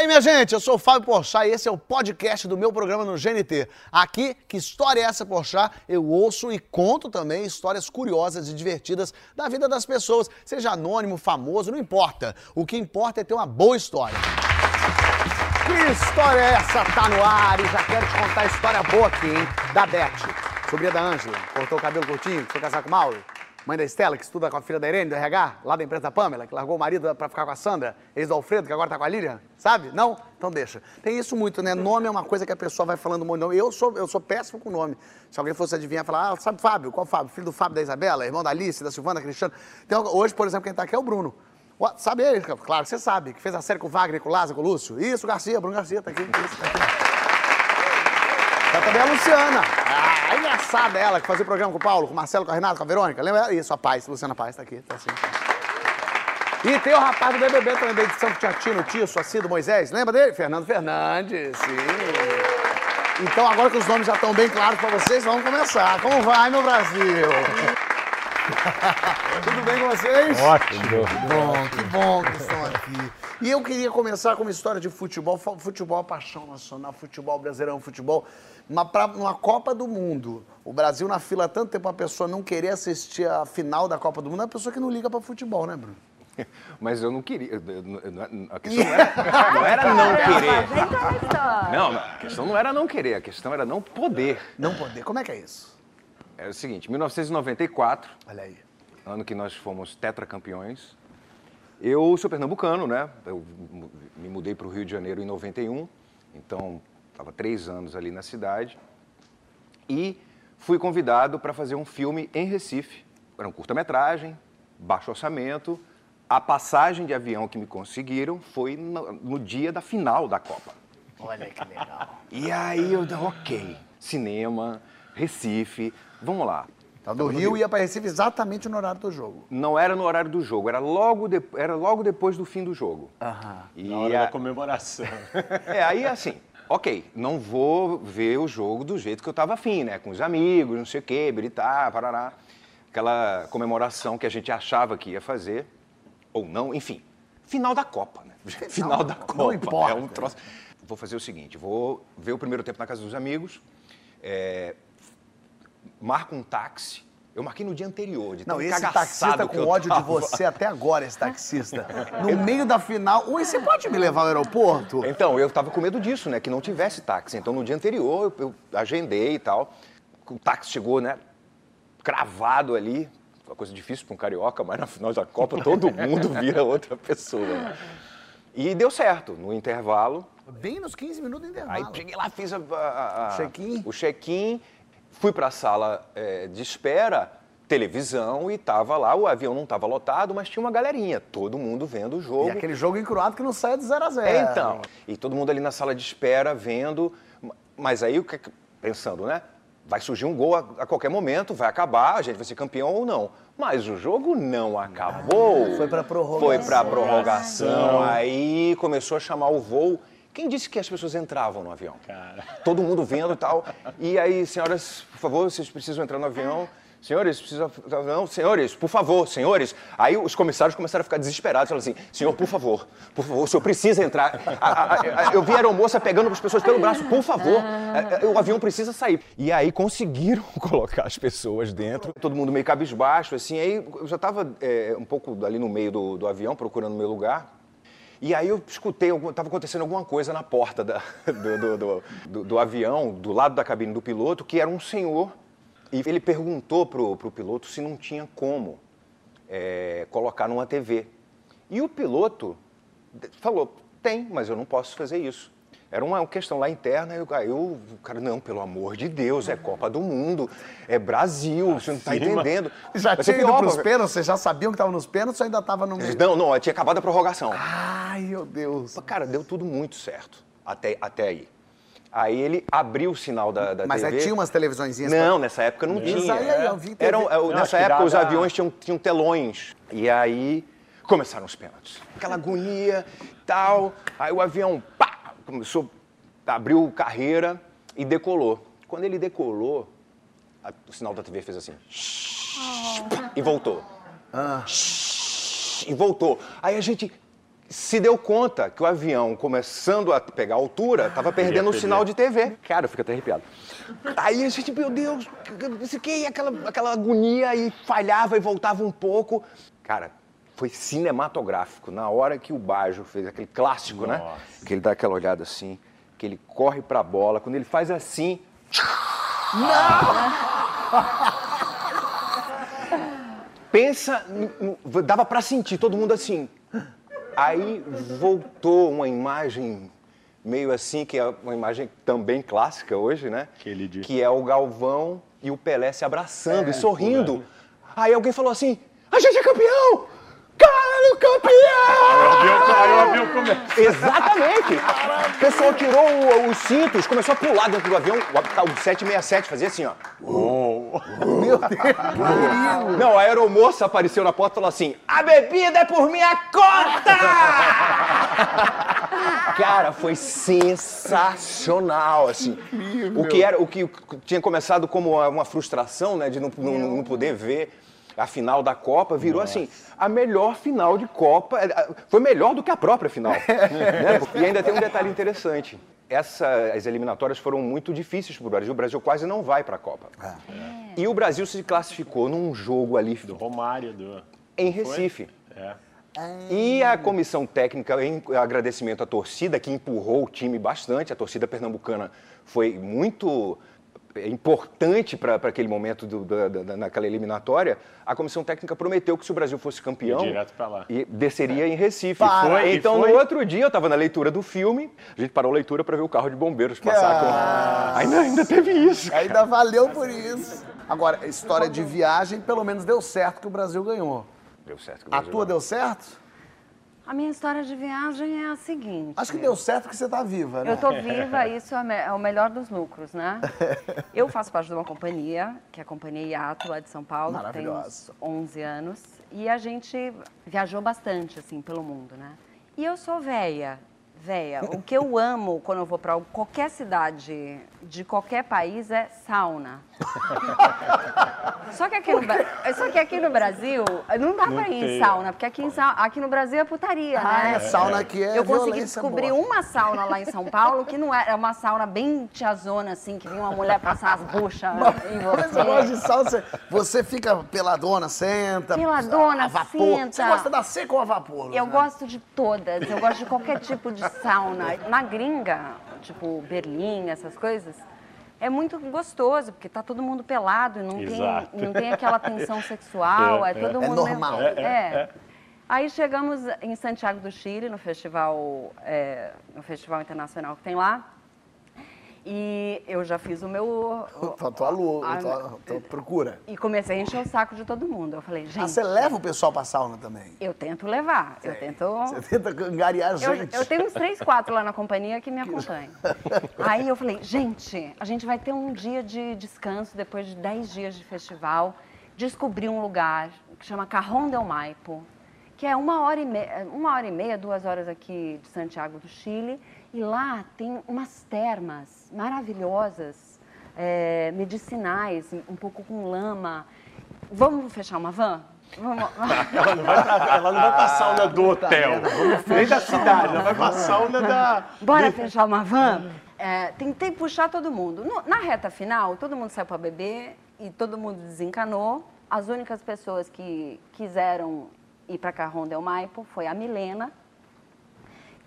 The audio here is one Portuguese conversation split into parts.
aí, minha gente, eu sou o Fábio Porchat e esse é o podcast do meu programa no GNT. Aqui, que história é essa, Porchat? Eu ouço e conto também histórias curiosas e divertidas da vida das pessoas, seja anônimo, famoso, não importa. O que importa é ter uma boa história. Que história é essa? Tá no ar e já quero te contar a história boa aqui, hein? Da Beth, sobrinha da Ângela, cortou o cabelo curtinho, foi casar com o Mauro. Mãe da Estela, que estuda com a filha da Irene, do RH, lá da empresa da Pamela, que largou o marido pra ficar com a Sandra, ex do Alfredo, que agora tá com a Lilian, sabe? Não? Então deixa. Tem isso muito, né? Nome é uma coisa que a pessoa vai falando nome. Eu sou, eu sou péssimo com nome. Se alguém fosse adivinhar, falar, ah, sabe Fábio? Qual Fábio? Filho do Fábio da Isabela, irmão da Alice, da Silvana, Cristiano. Então, hoje, por exemplo, quem tá aqui é o Bruno. Sabe ele? Claro, você sabe, que fez a série com o Wagner, com o Lázaro, com o Lúcio. Isso, Garcia, Bruno Garcia, tá aqui. Isso, tá aqui. Tá também a Luciana. Ah, engraçada ela, que fazia o programa com o Paulo, com o Marcelo, com a Renata, com a Verônica. Lembra? Isso, a Paz, Luciana Paz, tá aqui, tá assim. E tem o rapaz do BBB também, da edição que tinha Tino, Tio, Suacido, Moisés. Lembra dele? Fernando Fernandes, sim. Então, agora que os nomes já estão bem claros pra vocês, vamos começar. Como vai, meu Brasil? Tudo bem com vocês? Ótimo. Que bom, que bom que estão aqui. E eu queria começar com uma história de futebol. Fu- Futebol é paixão nacional, futebol brasileirão, futebol. Uma, pra, uma Copa do Mundo. O Brasil na fila há tanto tempo, a pessoa não querer assistir a final da Copa do Mundo, é uma pessoa que não liga pra futebol, né, Bruno? Mas eu não queria. eu- eu- eu- A questão não era, não era não querer. Não, a questão não era não querer, a questão era não poder. Não poder. Como é que é isso? É o seguinte, 1994, Olha aí. ano que nós fomos tetracampeões, eu sou pernambucano, né? Eu me mudei para o Rio de Janeiro em 91, então estava três anos ali na cidade. E fui convidado para fazer um filme em Recife. Era um curta-metragem, baixo orçamento. A passagem de avião que me conseguiram foi no, no dia da final da Copa. Olha que legal. E aí eu, ok, cinema, Recife, vamos lá. Então, do Rio ia pra Recife exatamente no horário do jogo. Não era no horário do jogo, era logo, de- era logo depois do fim do jogo. Aham. E Na hora a- da comemoração. É, aí assim, ok, não vou ver o jogo do jeito que eu tava afim, né? Com os amigos, não sei o quê, biritar, parará. Aquela comemoração que a gente achava que ia fazer, ou não, enfim. Final da Copa, né? Final, da Copa. não importa. É um troço. Vou fazer o seguinte, vou ver o primeiro tempo na casa dos amigos, é, marco um táxi. Eu marquei no dia anterior, de Não, esse taxista com ódio de tava. você até agora, esse taxista. No meio da final. Ui, você pode me levar ao aeroporto? Então, eu tava com medo disso, né? Que não tivesse táxi. Então, no dia anterior, eu, eu agendei e tal. O táxi chegou, né? Cravado ali. Uma coisa difícil para um carioca, mas na final da Copa todo mundo vira outra pessoa. né? E deu certo. No intervalo, Bem nos 15 minutos do intervalo. Aí cheguei lá, fiz a, a- a- Check-in? o check-in, fui para a sala eh, de espera, televisão, e tava lá, o avião não estava lotado, mas tinha uma galerinha, todo mundo vendo o jogo. E aquele jogo encruado que não sai de 0 a 0 É, então. E todo mundo ali na sala de espera, vendo. Mas aí, o que- pensando, né? Vai surgir um gol a, a qualquer momento, vai acabar, a gente vai ser campeão ou não. Mas o jogo não acabou. Foi pra prorrogação. Foi pra prorrogação. Aí começou a chamar o voo. Quem disse que as pessoas entravam no avião? Cara. Todo mundo vendo e tal. E aí, senhoras, por favor, vocês precisam entrar no avião. Senhores, precisam. Não, senhores, por favor, senhores. Aí os comissários começaram a ficar desesperados, falaram assim: senhor, por favor, por favor, o senhor precisa entrar. A- a- a- eu vi a aeromoça pegando as pessoas pelo braço, por favor, é, é, o avião precisa sair. E aí conseguiram colocar as pessoas dentro, todo mundo meio cabisbaixo, assim. Aí eu já estava um pouco ali no meio do, do avião, procurando meu lugar. E aí eu escutei, estava acontecendo alguma coisa na porta da- do, do- do- do- avião, do lado da cabine do piloto, que era um senhor. E ele perguntou pro, pro piloto se não tinha como é, colocar numa TV. E o piloto falou, tem, mas eu não posso fazer isso. Era uma questão lá interna, eu, aí eu, o cara, não, pelo amor de Deus, é Copa do Mundo, é Brasil, você não está Acima. entendendo. Já ser tinha ido pros pô. pênaltis? Vocês já sabiam que tava nos pênaltis ou ainda tava no meio? Não, não, tinha acabado a prorrogação. Ai, meu Deus. Cara, deu tudo muito certo até, até aí. Aí ele abriu o sinal da, da Mas TV. aí tinha umas televisõezinhas. Não, nessa época não Isso tinha. aí, aí, eu vi TV. Eram, é, Não, nessa época os aviões tinham, tinham telões. E aí começaram os pênaltis. Aquela agonia, tal. Aí o avião, pá, começou, abriu carreira e decolou. Quando ele decolou, a- o sinal da TV fez assim. E voltou. Ah. E voltou. Aí a gente. se deu conta que o avião, começando a pegar altura, estava perdendo o sinal de TV. Cara, eu fico até arrepiado. Aí a gente, meu Deus, aqui, aquela, aquela agonia e falhava e voltava um pouco. Cara, foi cinematográfico. Na hora que o Bajo fez aquele clássico, né? Nossa. Que ele dá aquela olhada assim, que ele corre pra bola, quando ele faz assim. Pensa, no- no- dava pra sentir todo mundo assim. Aí voltou uma imagem meio assim, que é uma imagem também clássica hoje, né? De- Que é o Galvão e o Pelé se abraçando e sorrindo. Aí alguém falou assim: a gente é campeão! Caralho, campeão! Aí o avião, o avião começa. Exatamente! O pessoal tirou o- os cintos, começou a pular dentro do avião. O, o 767 fazia assim, ó. Meu Deus, que. Não, a aeromoça apareceu na porta e falou assim: A bebida é por minha conta! Cara, foi sensacional, assim. O que, era, o que tinha começado como uma, uma frustração, né, de não, não- não poder ver a final da Copa, virou assim, a melhor final de Copa. eh, Foi melhor do que a própria final. né? E ainda tem um detalhe interessante. Essa, as eliminatórias foram muito difíceis para o Brasil. O Brasil quase não vai para a Copa. E o Brasil se classificou num jogo ali Do Romário, do... em Recife. É. E a comissão técnica, em agradecimento à torcida, que empurrou o time bastante, a torcida pernambucana foi muito eh, importante para aquele momento do- da- da- naquela eliminatória, a comissão técnica prometeu que se o Brasil fosse campeão, Ia direto pra lá. e desceria em Recife. Para. Foi, então, foi? no outro dia, eu estava na leitura do filme, a gente parou a leitura para ver o carro de bombeiros passar com... Ainda, ainda teve isso. cara. Ainda valeu por isso. Agora, história de viagem, pelo menos deu certo que o Brasil ganhou. Deu certo. que o A Brasil tua deu certo? A minha história de viagem é a seguinte. Acho que deu certo que você tá viva, né? Eu tô viva, isso é é o melhor dos lucros, né? Eu faço parte de uma companhia, que é a Companhia Iato, lá de São Paulo, que tem uns 11 anos. E a gente viajou bastante, assim, pelo mundo, né? E eu sou véia, véia. O que eu amo quando eu vou pra qualquer cidade de qualquer país é sauna. Só que aqui no, só que aqui no Brasil não dá pra ir em tem. sauna, porque aqui, em sa- aqui no Brasil é putaria, Ah, né? é, sauna aqui é Eu consegui descobrir uma sauna lá em São Paulo que não era é uma sauna bem tiazona, assim, que vinha uma mulher passar as buchas em Mas eu gosto de você. sauna, você, você fica peladona, senta. Peladona, a vapor. senta. Você gosta da seca ou a vapor? Eu né? gosto de todas, eu gosto de qualquer tipo de sauna. Na gringa, tipo Berlim, essas coisas, é muito gostoso, porque tá todo mundo pelado, e não, tem, não tem aquela tensão sexual, é, É, todo é. Mundo... normal. meio- É, é. Aí chegamos em Santiago do Chile, no festival, é, no festival internacional que tem lá, e eu já fiz o meu... Tua, tua lua, a- tua, tua procura. E comecei a encher o saco de todo mundo. Eu falei, Ah, gente, você leva o pessoal pra sauna também? eu tento levar, eu tento... Você tenta angariar Eu, gente. eu tenho uns três, quatro lá na companhia que me acompanham. Aí eu falei, gente, a gente vai ter um dia de descanso depois de dez dias de festival. Descobri um lugar que chama Carrão del Maipo, que é uma hora, e meia, uma hora e meia, duas horas aqui de Santiago do Chile. E lá tem umas termas maravilhosas, é, medicinais, um pouco com lama. Vamos fechar uma van? Vamos. Ela não vai ela não vai pra sauna do hotel, nem da cidade, ela vai pra sauna da... Bora fechar uma van? É, tentei puxar todo mundo. No- na reta final, todo mundo saiu para beber e todo mundo desencanou. As únicas pessoas que quiseram ir para Carrão del Maipo foi a Milena,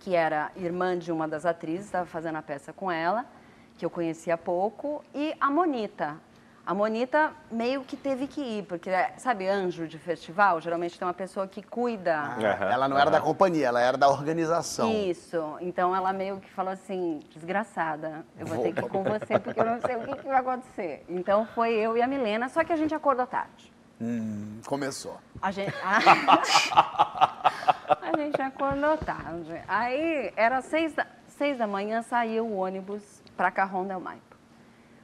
que era irmã de uma das atrizes, estava fazendo a peça com ela, que eu conhecia pouco, e a Monita. A Monita meio que teve que ir, porque, sabe, anjo de festival, geralmente tem uma pessoa que cuida. Aham, Ela não era da companhia, ela era da organização. Isso. Então ela meio que falou assim, desgraçada, eu vou ter que ir com você porque eu não sei o que, que vai acontecer. Então foi eu e a Milena, só que a gente acordou tarde. Hum, começou. A gente, a gente acordou tarde. Aí era seis da, seis da manhã, saiu o ônibus para Carrão del Maipo.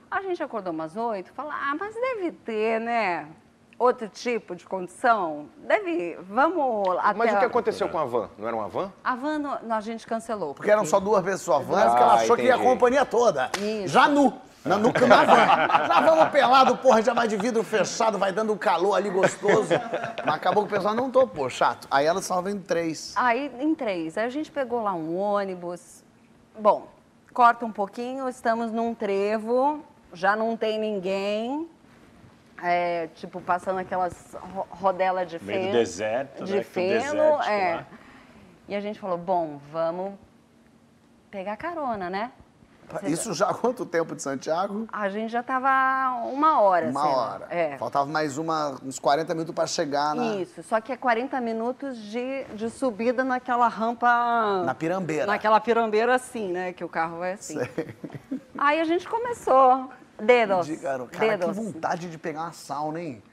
A gente acordou umas oito, falou, ah, mas deve ter, né? Outro tipo de condição? Deve, vamos até... Mas o que aconteceu com a van? Não era uma van? A van no- a gente cancelou. Porque eram só duas pessoas vans, que Ah, ela achou que ia a entendi. companhia toda. Isso. Já nu. Na, no, na van. Já vamos pelado, porra, já vai de vidro fechado, vai dando um calor ali gostoso. Mas acabou que o pessoal não topou, chato. Aí ela salva em três. Aí, em três. Aí a gente pegou lá um ônibus. Bom, corta um pouquinho, estamos num trevo, já não tem ninguém. É, tipo, passando aquelas ro rodelas de Meio feno. do deserto, de né? feno, é. lá. E a gente falou, bom, vamos pegar carona, né? Isso já há quanto tempo de Santiago? A gente já tava uma hora, Uma assim, hora. É. Faltava mais uma, uns 40 minutos pra chegar na, Isso, só que é 40 minutos de, de subida naquela rampa. na pirambeira. Naquela pirambeira assim, né? Que o carro vai assim. Aí a gente começou. Dedos. Diga, cara, dedos. que vontade de pegar uma sauna, hein?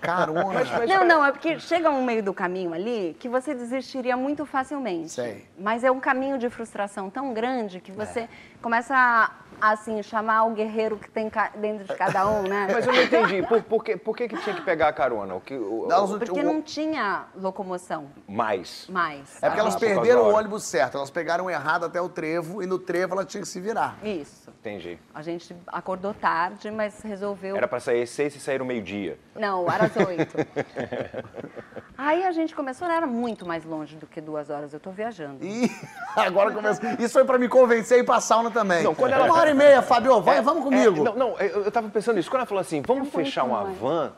Carona. Não, não, é porque chega um meio do caminho ali que você desistiria muito facilmente. Sei. Mas é um caminho de frustração tão grande que você começa a, assim, chamar o guerreiro que tem dentro de cada um, né? Mas eu não entendi. Por, por, que, por que, que tinha que pegar a carona? O que, o, Elas não- Porque o- não tinha locomoção mais. mais. É porque elas Ah, por causa perderam da o ônibus certo. Elas pegaram errado até o trevo e no trevo ela tinha que se virar. Isso. Entendi. A gente acordou tarde, mas resolveu. Era pra sair às seis e sair no meio-dia. Não, era às oito. Aí a gente começou, era muito mais longe do que duas horas. Eu tô viajando. E agora começa. Isso foi pra me convencer a ir pra sauna também. Não, quando ela- Uma hora e meia, Fabio, vai, É, vamos comigo. é, não, não, eu, eu tava pensando nisso. Quando ela falou assim, vamos É fechar uma mais. van.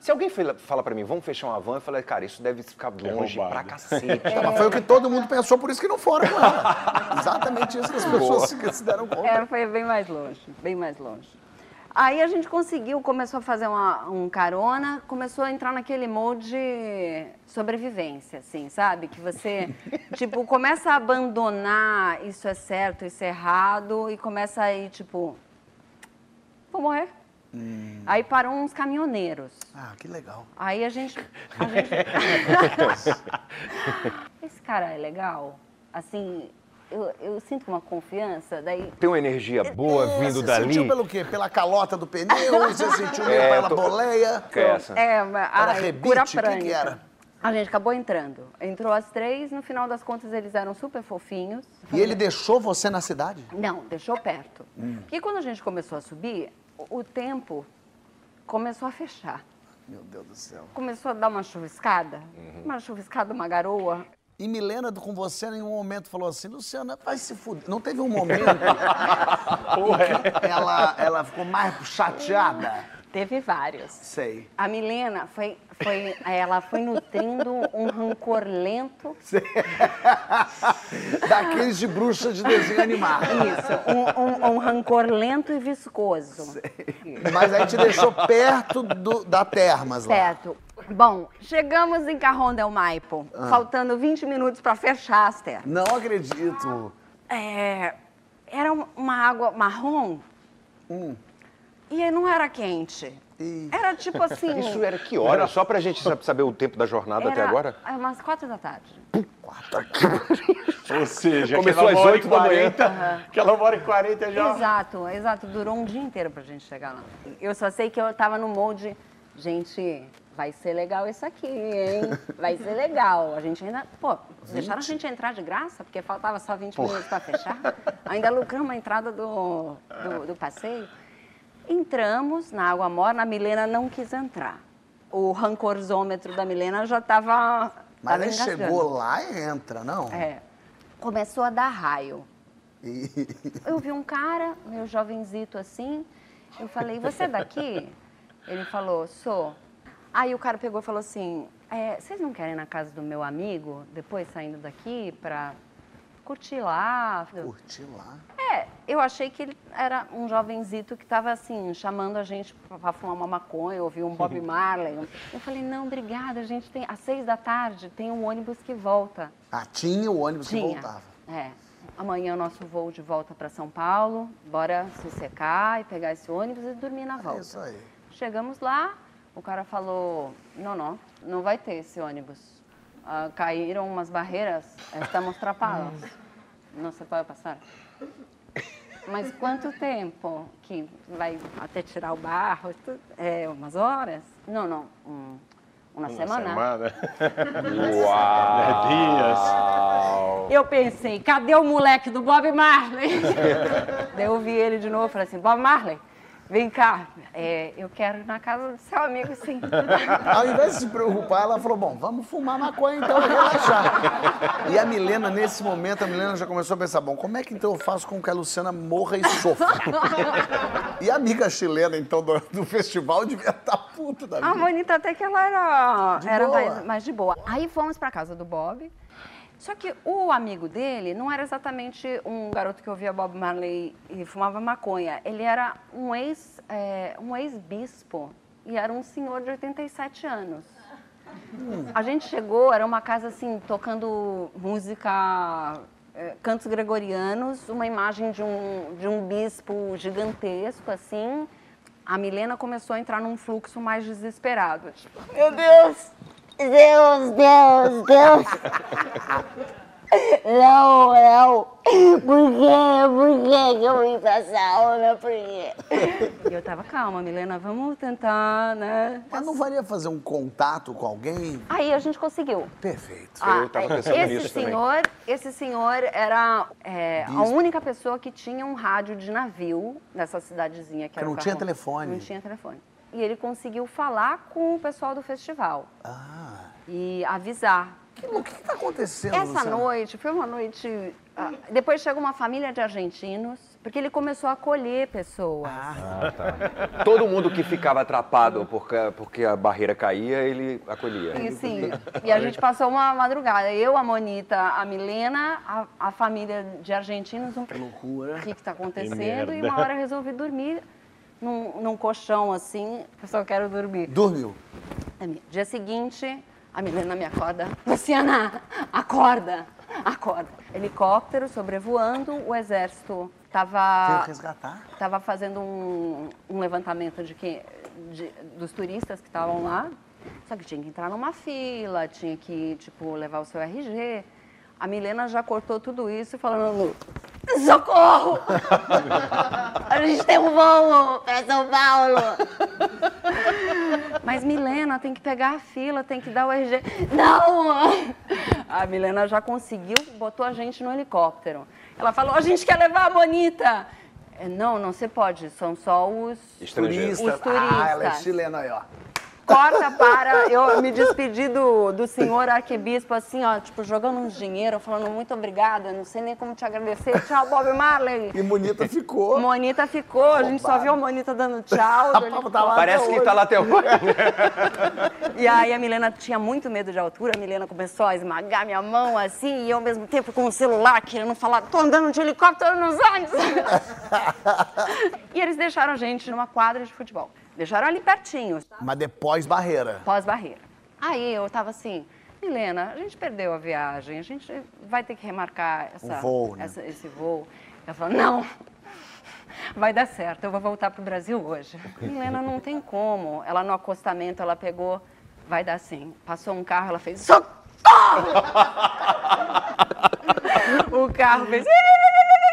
Se alguém fala, pra mim, vamos fechar uma van, eu falei, cara, isso deve ficar longe roubado. pra cacete. Tá, mas foi o que todo mundo pensou, por isso que não foram com ela. Exatamente isso que as pessoas se, se deram conta. É, foi bem mais longe, bem mais longe. Aí a gente conseguiu, começou a fazer uma- um carona, começou a entrar naquele molde de sobrevivência, assim, sabe? Que você, tipo, começa a abandonar isso é certo, isso é errado, e começa a ir, tipo, vou morrer. Aí param uns caminhoneiros. Ah, que legal. Aí a gente. a gente- Esse cara é legal. Assim, eu, eu sinto uma confiança, daí. Tem uma energia boa É, vindo você dali. sentiu pelo quê? Pela calota do pneu? Você sentiu meio É, pela tô- boleia? Que é essa? É, mas- Era ai, rebite? cura que que era? A gente acabou entrando. Entrou às três, no final das contas eles eram super fofinhos. E ele deixou você na cidade? Não, deixou perto. Hum. Porque quando a gente começou a subir, o, o tempo começou a fechar. Meu Deus do céu. Começou a dar uma chuviscada, Uhum. uma chuviscada, uma garoa. E Milena, com você, em nenhum momento falou assim, Luciana, vai se fuder. Não teve um momento que ela, ela ficou mais chateada? Teve vários. Sei. A Milena foi, foi, ela foi nutrindo um rancor lento. Daqueles de bruxa de desenho animado. Isso, um, um- um rancor lento e viscoso. Mas aí te deixou perto do- da Termas lá. Certo. Bom, chegamos em Carrão del Maipo, Ah. faltando 20 minutos para fechar as termas. Não acredito. É, era uma- água marrom e não era quente. Ih. Era tipo assim. Isso era que hora? Só pra gente sa- saber o tempo da jornada até era- agora? é umas quatro da tarde. Ou seja, Começou às e oito da manhã. 40, Aquela uma hora e 40 já. Exato, exato. Durou um dia inteiro pra gente chegar lá. Eu só sei que eu tava no molde, gente, vai ser legal isso aqui, hein? Vai ser legal. A gente ainda, pô, deixaram a gente entrar de graça, porque faltava só 20 minutos pra fechar. Ainda lucramos a entrada do, do, do passeio. Entramos na água morna, a Milena não quis entrar. O rancorzômetro da Milena já tava. Mas engasgando. chegou lá e entra, não? É. Começou a dar raio. E- Eu vi um cara, meu jovenzito assim, eu falei, você é daqui? Ele falou, sou. Aí o cara pegou e falou assim, "É, vocês não querem ir na casa do meu amigo, depois saindo daqui, pra curtir lá? Curti lá. É, eu achei que ele era um jovenzito que estava assim, chamando a gente para fumar uma maconha, ouvir um Bob Marley. Eu falei, não, obrigada, a gente tem, às seis da tarde tem um ônibus que volta. Ah, tinha o ônibus que Tinha. voltava. É. Amanhã é o nosso voo de volta para São Paulo. Bora se secar e pegar esse ônibus e dormir na É volta. isso aí. Chegamos lá, o cara falou: não, não, não vai ter esse ônibus. Ah, caíram umas barreiras, estamos atrapados. Não se pode passar. Mas quanto tempo que vai até tirar o barro? É, umas horas? Não, não, um- uma, semana. Semana. Uau! Dias. Eu pensei, cadê o moleque do Bob Marley? Daí eu vi ele de novo e falei assim, Bob Marley, Vem cá, é, eu quero ir na casa do seu amigo, sim. Ao invés de se preocupar, ela falou: bom, vamos fumar maconha então e relaxar. E a Milena, nesse momento, a Milena já começou a pensar: bom, como é que então eu faço com que a Luciana morra e sofra? E a amiga chilena, então, do, do festival devia estar puta da A vida. Bonita até que ela era, De era mais, mais de boa. Aí fomos pra casa do Bob. Só que o amigo dele não era exatamente um garoto que ouvia Bob Marley e fumava maconha. Ele era um ex, é, um ex-bispo e era um senhor de 87 anos. A gente chegou, era uma casa assim, tocando música, eh, cantos gregorianos, uma imagem de um, de um bispo gigantesco, assim. A Milena começou a entrar num fluxo mais desesperado. Tipo, meu Deus! Deus, Deus, Deus! Não, não! Por quê? Por quê que eu vim pra essa aula? Por quê? E eu tava, calma, Milena, vamos tentar, né? Mas não valia fazer um contato com alguém? Aí a gente conseguiu. Perfeito. Eu tava pensando esse nisso também. senhor, Esse senhor era é, a única pessoa que tinha um rádio de navio nessa cidadezinha que Que era não tinha telefone. Não tinha telefone. E ele conseguiu falar com o pessoal do festival Ah. e avisar. O que está acontecendo, Essa Luciana? noite foi uma noite. ah, depois chegou uma família de argentinos, porque ele começou a acolher pessoas. Ah. Todo mundo que ficava atrapado porque, porque a barreira caía, ele acolhia. E sim, e a gente passou uma madrugada. Eu, a Monita, a Milena, a, a família de argentinos. Um... loucura. O que está acontecendo? E uma hora eu resolvi dormir num, num colchão assim. Eu só quero dormir. Dormiu. Dia seguinte, a Milena me acorda. Luciana, acorda, acorda. Helicóptero sobrevoando, o exército estava resgatar? estava fazendo um, um levantamento de de- dos turistas que estavam lá. Só que tinha que entrar numa fila, tinha que, tipo, levar o seu RG. A Milena já cortou tudo isso falando, socorro! A gente tem um voo para São Paulo! Mas Milena, tem que pegar a fila, tem que dar o RG. Não! A Milena já conseguiu, botou a gente no helicóptero. Ela falou, a gente quer levar a Bonita. É, Não, não se pode, são só os... Estrangeiro. Os Ah, ela é turistas. chilena aí, ó. Corta para. Eu me despedi do, do senhor arquebispo, assim, ó, tipo, jogando uns dinheiro, falando muito obrigada, não sei nem como te agradecer. Tchau, Bob Marley. E Monita ficou. Monita ficou, a gente só viu a Monita dando tchau. tá. Parece que tá lá até hoje. E aí a Milena tinha muito medo de altura, a Milena começou a esmagar minha mão assim, e eu ao mesmo tempo com o celular querendo falar, tô andando de helicóptero nos olhos. e eles deixaram a gente numa quadra de futebol. Deixaram ali pertinho, Mas depois barreira. pós-barreira. Aí eu tava assim, Milena, a gente perdeu a viagem, a gente vai ter que remarcar essa, O voo, né? essa- esse voo. Ela falou, não, vai dar certo, eu vou voltar pro Brasil hoje. Milena, não tem como. Ela no acostamento, ela pegou, vai dar sim. Passou um carro, ela fez, socorro! o carro fez...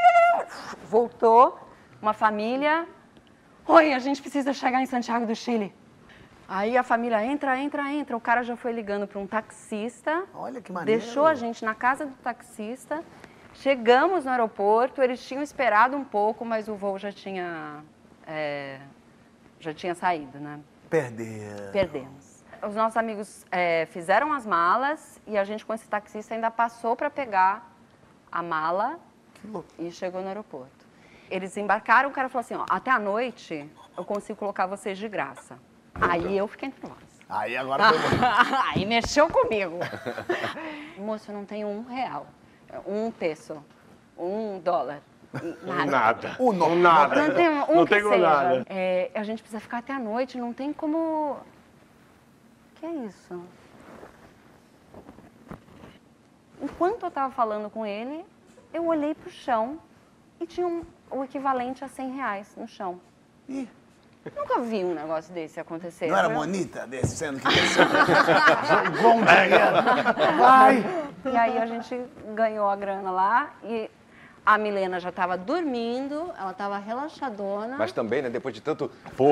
Voltou, uma família... Oi, a gente precisa chegar em Santiago do Chile. Aí a família entra, entra, entra. O cara já foi ligando para um taxista. Olha que maneiro. Deixou a gente na casa do taxista. Chegamos no aeroporto. Eles tinham esperado um pouco, mas o voo já tinha, é, já tinha saído, né? Perder. Perdemos. Os nossos amigos é, fizeram as malas e a gente com esse taxista ainda passou para pegar a mala e chegou no aeroporto. Eles embarcaram, o cara falou assim, ó, até a noite eu consigo colocar vocês de graça. Aí eu fiquei nervosa. Aí agora. Aí mexeu comigo. Moço, eu não tenho um real, um peso, um dólar, nada. Nada. O nome. Nada. Não tem um Não que tenho seja. nada. É, a gente precisa ficar até a noite, não tem como... que é isso? Enquanto eu estava falando com ele, eu olhei para o chão e tinha um- o equivalente a 100 reais no chão. Ih, Nunca vi um negócio desse acontecer. não era Foi- Monita descendo que desceu? Bom dia. Vai. E aí a gente ganhou a grana lá e a Milena já estava dormindo, ela estava relaxadona. Mas também, né, depois de tanto...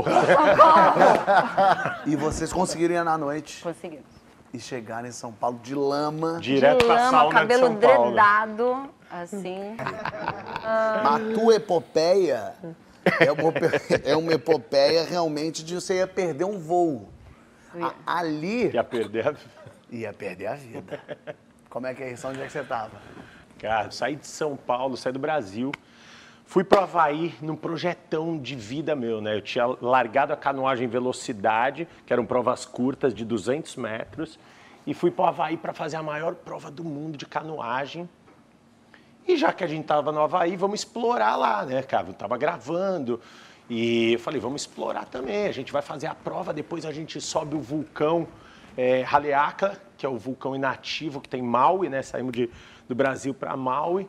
E vocês conseguiram ir na noite Conseguimos. e chegar em São Paulo de lama. Direto de pra lama, sauna cabelo de São Paulo. dredado, assim. A tua epopeia É uma, é uma epopeia realmente de você ia perder um voo. A, ali Ia perder a... ia perder a vida. Como é que é isso? Onde é que você tava? Cara, saí de São Paulo, saí do Brasil, fui pro Havaí num projetão de vida meu, né? Eu tinha largado a canoagem em velocidade, que eram provas curtas de 200 metros, e fui pro Havaí para fazer a maior prova do mundo de canoagem. E já que a gente tava no Havaí, vamos explorar lá, né, cara? Eu tava gravando. E eu falei, vamos explorar também. A gente vai fazer a prova, depois a gente sobe o vulcão é, Haleakala, que é o vulcão inativo que tem em Maui, né? Saímos de, do Brasil para Maui.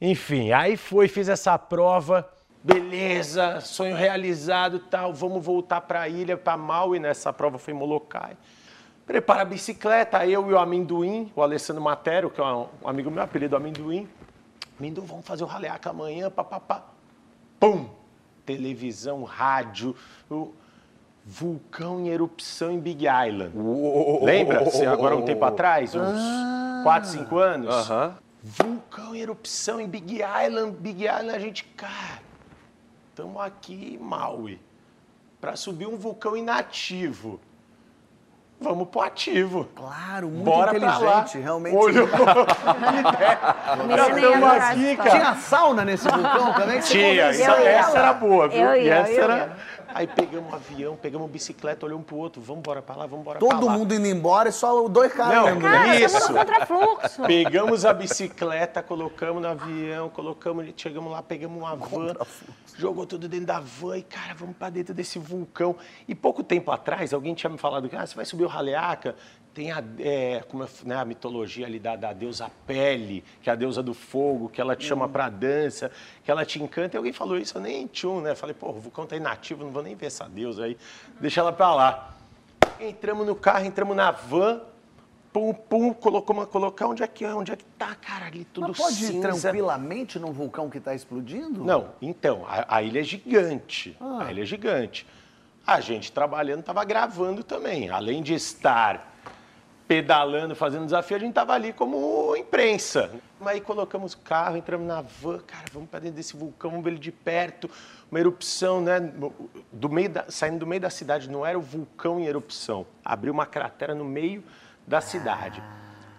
Enfim, aí foi, fiz essa prova. Beleza, sonho realizado tal. Vamos voltar para a ilha, para Maui. Nessa prova foi em Molokai. Prepara a bicicleta, eu e o amendoim, o Alessandro Matero, que é um amigo meu, apelido amendoim. Amendoim, vamos fazer o Haleakala amanhã, papapá. Pum! Televisão, rádio, o vulcão em erupção em Big Island. Lembra? Agora um tempo atrás, uns 4, 5 anos. Aham. Vulcão em erupção em Big Island. Big Island, a gente, cara, estamos aqui em Maui para subir um vulcão inativo. Vamos pro ativo. Claro, muito Bora inteligente, realmente. Já adorar aqui, essa cara. Tinha sauna nesse vulcão também? Tinha, essa, essa era boa, viu? Eu ia, e essa eu era... Aí pegamos um avião, pegamos bicicleta, olhamos um pro outro, vamos embora pra lá, vamos embora pra Todo lá. mundo indo embora e só dois caras Não, Cara? Isso. contrafluxo. Pegamos a bicicleta, colocamos no avião, colocamos, chegamos lá, pegamos uma van, jogou tudo dentro da van e, cara, vamos pra dentro desse vulcão. E pouco tempo atrás, alguém tinha me falado que ah, você vai subir o Haleakala, tem a, é, como é, né, a mitologia ali da, da deusa Pele, que é a deusa do fogo, que ela te chama pra dança, que ela te encanta. E alguém falou isso, eu nem tchum, né? Falei, pô, o vulcão tá inativo, não vou nem ver essa deusa aí, deixa ela pra lá. Entramos no carro, entramos na van, pum, pum, colocou uma, colocar onde é que é, onde é que tá, cara, ali tudo Mas pode ir cinza. tranquilamente num vulcão que está explodindo? Não, então, a, a ilha é gigante, Ah. a ilha é gigante. A gente trabalhando estava gravando também, além de estar pedalando, fazendo desafio, a gente estava ali como imprensa. Aí colocamos o carro, entramos na van, cara, vamos para dentro desse vulcão, vamos ver ele de perto, uma erupção, né? Do meio da- saindo do meio da cidade, não era o vulcão em erupção, abriu uma cratera no meio da cidade.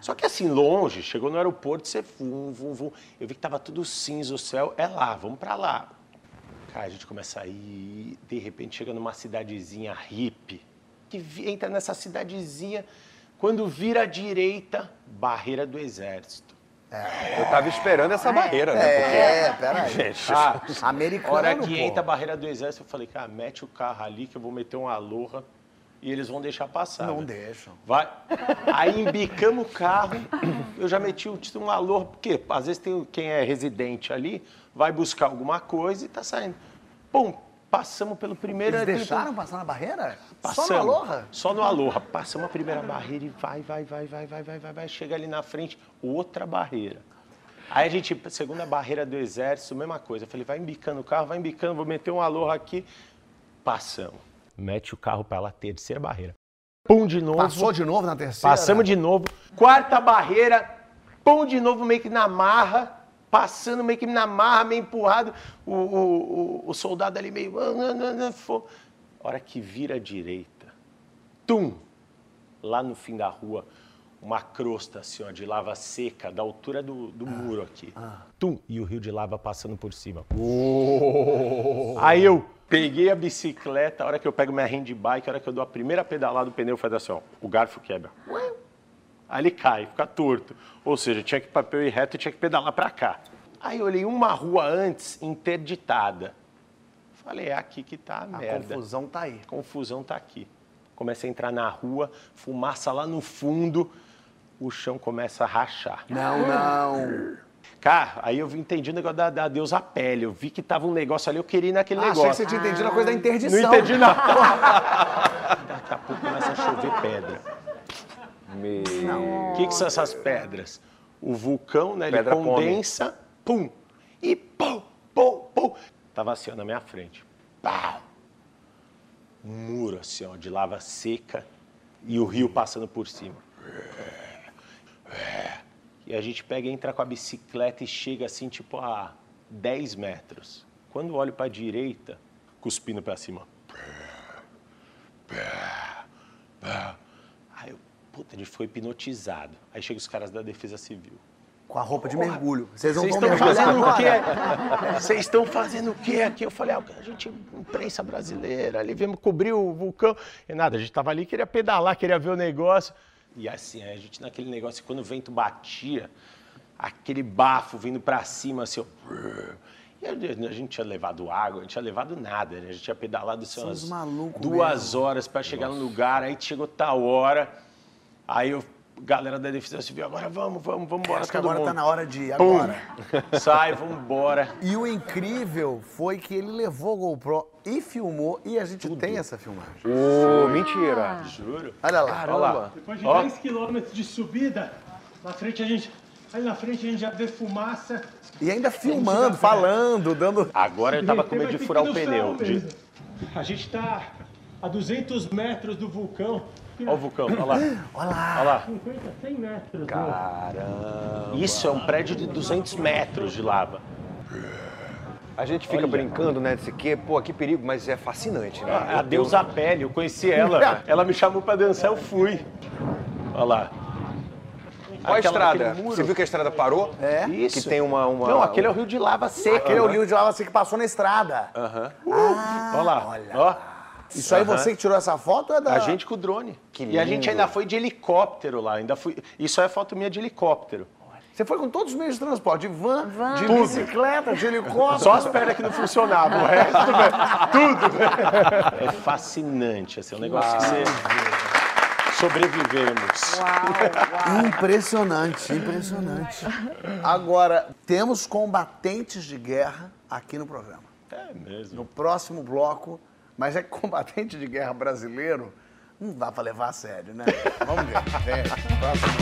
Só que assim, longe, chegou no aeroporto, você vum, vum, vum. Eu vi que tava tudo cinza o céu, é lá, vamos para lá. Cara, a gente começa a ir, de repente chega numa cidadezinha hippie, que entra nessa cidadezinha, quando vira à direita, barreira do exército. Eu tava esperando essa barreira, né? É, peraí. Gente, Ah, a americano, hora que pô. entra a barreira do exército, eu falei, cara, mete o carro ali que eu vou meter um aloha e eles vão deixar passar. Não né? deixam. Vai. Aí embicamos o carro, eu já meti o um alô, porque às vezes tem quem é residente ali, vai buscar alguma coisa e tá saindo. Pum, passamos pelo primeiro. Eles deixaram passar na barreira? Passamos. Só na Aloha? Só no Aloha. Passamos a primeira barreira e vai, vai, vai, vai, vai, vai, vai, vai. Chega ali na frente, outra barreira. Aí a gente, segunda barreira do exército, mesma coisa. Eu falei, vai embicando o carro, vai embicando, vou meter um Aloha aqui. Passamos. Mete o carro para lá, terceira barreira. Pum de novo. Passou de novo na terceira? Passamos de novo. Quarta barreira, pum de novo, meio que na marra. Passando meio que na marra, meio empurrado. O, o, o, o soldado ali meio. ah, não, não, não, fo- Hora que vira à direita. Tum! Lá no fim da rua, uma crosta assim, ó, de lava seca, da altura do, do muro aqui. Tum! E o rio de lava passando por cima. Aí eu peguei a bicicleta, a hora que eu pego minha handbike, a hora que eu dou a primeira pedalada, o pneu faz assim, ó, o garfo quebra. Aí ele cai, fica torto. Ou seja, tinha que papel ir reto e tinha que pedalar para cá. Aí eu olhei uma rua antes interditada. Falei, é aqui que tá a, A merda. confusão tá aí. Confusão tá aqui. Comecei a entrar na rua, fumaça lá no fundo, o chão começa a rachar. Não, não. Cara, aí eu entendi o negócio da, da deusa pele. Eu vi que tava um negócio ali, eu queria ir naquele Ah, achei negócio. que você tinha entendido a coisa da interdição. Não entendi nada. Daqui a pouco começa a chover pedra. Me... O que, que são essas pedras? O vulcão, né? Ele Pedra come. condensa, pum, e pum, pum, pum. Tava assim, ó, na minha frente. Pau. Um muro, assim, ó, de lava seca e o rio passando por cima. E a gente pega, entra com a bicicleta e chega assim, tipo, a 10 metros. Quando olho para a direita, cuspindo para cima. Puta, a gente foi hipnotizado. Aí chega os caras da Defesa Civil. Com a roupa de mergulho. Vocês não estão fazendo o quê? Vocês estão fazendo o quê aqui? Eu falei, ah, a gente, imprensa brasileira, ali viemos cobrir o vulcão. E nada, a gente tava ali, queria pedalar, queria ver o negócio. E assim, a gente naquele negócio, quando o vento batia, aquele bafo vindo pra cima, assim. E a gente tinha levado água, a gente tinha levado nada, né? A gente tinha pedalado assim, umas duas mesmo. horas para chegar no lugar, aí chegou tal hora, aí eu, galera da Defesa Civil, agora vamos, vamos, vamos embora Acho que todo agora mundo. tá na hora de ir. Pum. Agora. Sai, vamos embora. E o incrível foi que ele levou o GoPro e filmou, e a gente tem essa filmagem. Ô, mentira. Juro. Olha lá. Olha lá. Depois de Ó. 10 quilômetros de subida, na frente a gente. Ali na frente a gente já vê fumaça. E ainda filmando, falando, dando. Agora eu tava com medo de furar o pneu. De... A gente tá a 200 metros do vulcão. Olha o vulcão, olha lá. Olha lá. Olha lá. 50, 100 metros. né? Caramba. Isso é um prédio de 200 metros de lava. A gente fica Olha. brincando, né? Desse que, pô, que perigo, mas é fascinante, né? A deusa Pele, eu conheci ela. Ela me chamou pra dançar, eu fui. Olha lá. Qual a estrada? Você viu que a estrada parou? É. Isso. Que tem uma. uma Não, aquele é o rio de lava seca. Aquele é o rio de lava assim que passou na estrada. Aham. Olha lá. Ó. Isso aí você que tirou essa foto ou é da... A gente com o drone. Que E a gente lindo. ainda foi de helicóptero lá. Ainda fui... Isso é foto minha de helicóptero. Você foi com todos os meios de transporte, de van, Van. de Tudo. bicicleta, de helicóptero. Só as pernas que não funcionavam, o resto, velho, tudo. velho. É fascinante, assim, é um negócio que você... Sobrevivemos. Uau, uau. Impressionante, impressionante. Agora, temos combatentes de guerra aqui no programa. É mesmo. No próximo bloco, mas é que combatente de guerra brasileiro não dá pra levar a sério, né? Vamos ver. É, próximo.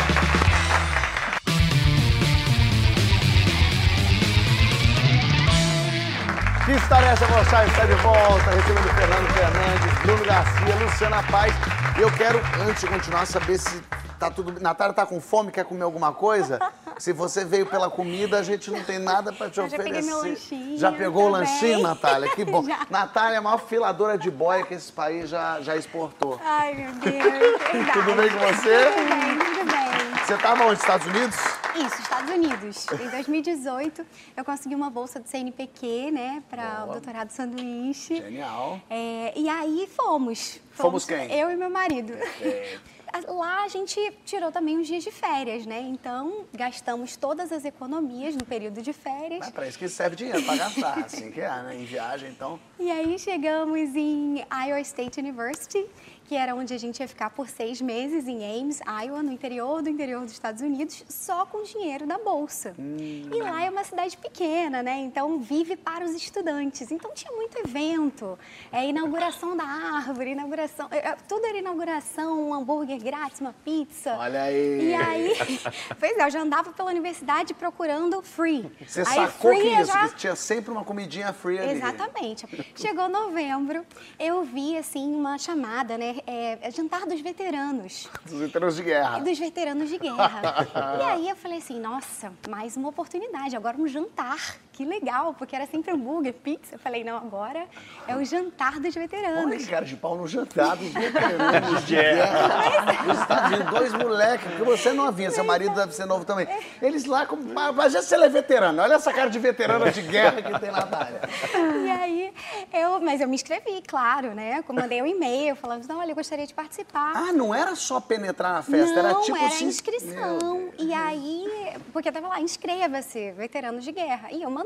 Que história é essa, Mochá? Está de volta, recebendo Fernando Fernandes, Bruno Garcia, Luciana Paz. E eu quero, antes de continuar, saber se tá tudo... Natália tá com fome, quer comer alguma coisa? Se você veio pela comida, a gente não tem nada pra te Eu já oferecer. peguei meu lanchinho Já pegou o também. lanchinho, Natália? Que bom. Já. Natália é a maior filadora de boia que esse país já, já exportou. Ai, meu Deus. verdade. Tudo bem com você? Tudo bem, tudo bem. Você estava onde? Estados Unidos? Isso, Estados Unidos. Em 2018, eu consegui uma bolsa do CNPq, né, para o doutorado sanduíche. Genial. É, e aí fomos. Fomos quem? Eu e meu marido. Lá a gente tirou também uns dias de férias, né? Então, gastamos todas as economias no período de férias. Mas para isso que serve dinheiro, para gastar, assim que é, né? Em viagem, então. E aí chegamos em Iowa State University, que era onde a gente ia ficar por seis meses em Ames, Iowa, no interior do interior dos Estados Unidos, só com dinheiro da bolsa. E lá é uma cidade pequena, né? Então vive para os estudantes. Então tinha muito evento, é, inauguração da árvore, inauguração, é, é, tudo era inauguração, um hambúrguer grátis, uma pizza. Olha aí. E aí, pois é, eu já andava pela universidade procurando free. Você aí, sacou que free eu isso, já- que tinha sempre uma comidinha free ali. Exatamente. Chegou novembro, eu vi assim uma chamada, né? É, é jantar dos veteranos. Dos veteranos de guerra. Dos veteranos de guerra. e aí eu falei assim, nossa, mais uma oportunidade, agora um jantar. Que legal, porque era sempre hambúrguer, pizza. Eu falei, não, agora é o jantar dos Olha veteranos. que cara de pau no jantar dos veteranos de guerra. Nos Estados Unidos, dois moleques, porque você é novinha, seu marido deve ser novo também. Eles lá, com... mas já se ele é veterano, olha essa cara de veterana de guerra que tem na Natália. E aí, eu, mas eu me inscrevi, claro, né? Eu mandei um e-mail falando, não, olha, eu gostaria de participar. Ah, não era só penetrar na festa, não, era tipo era assim. inscrição. E aí, porque tava lá, inscreva-se, veteranos de guerra. E eu mandei.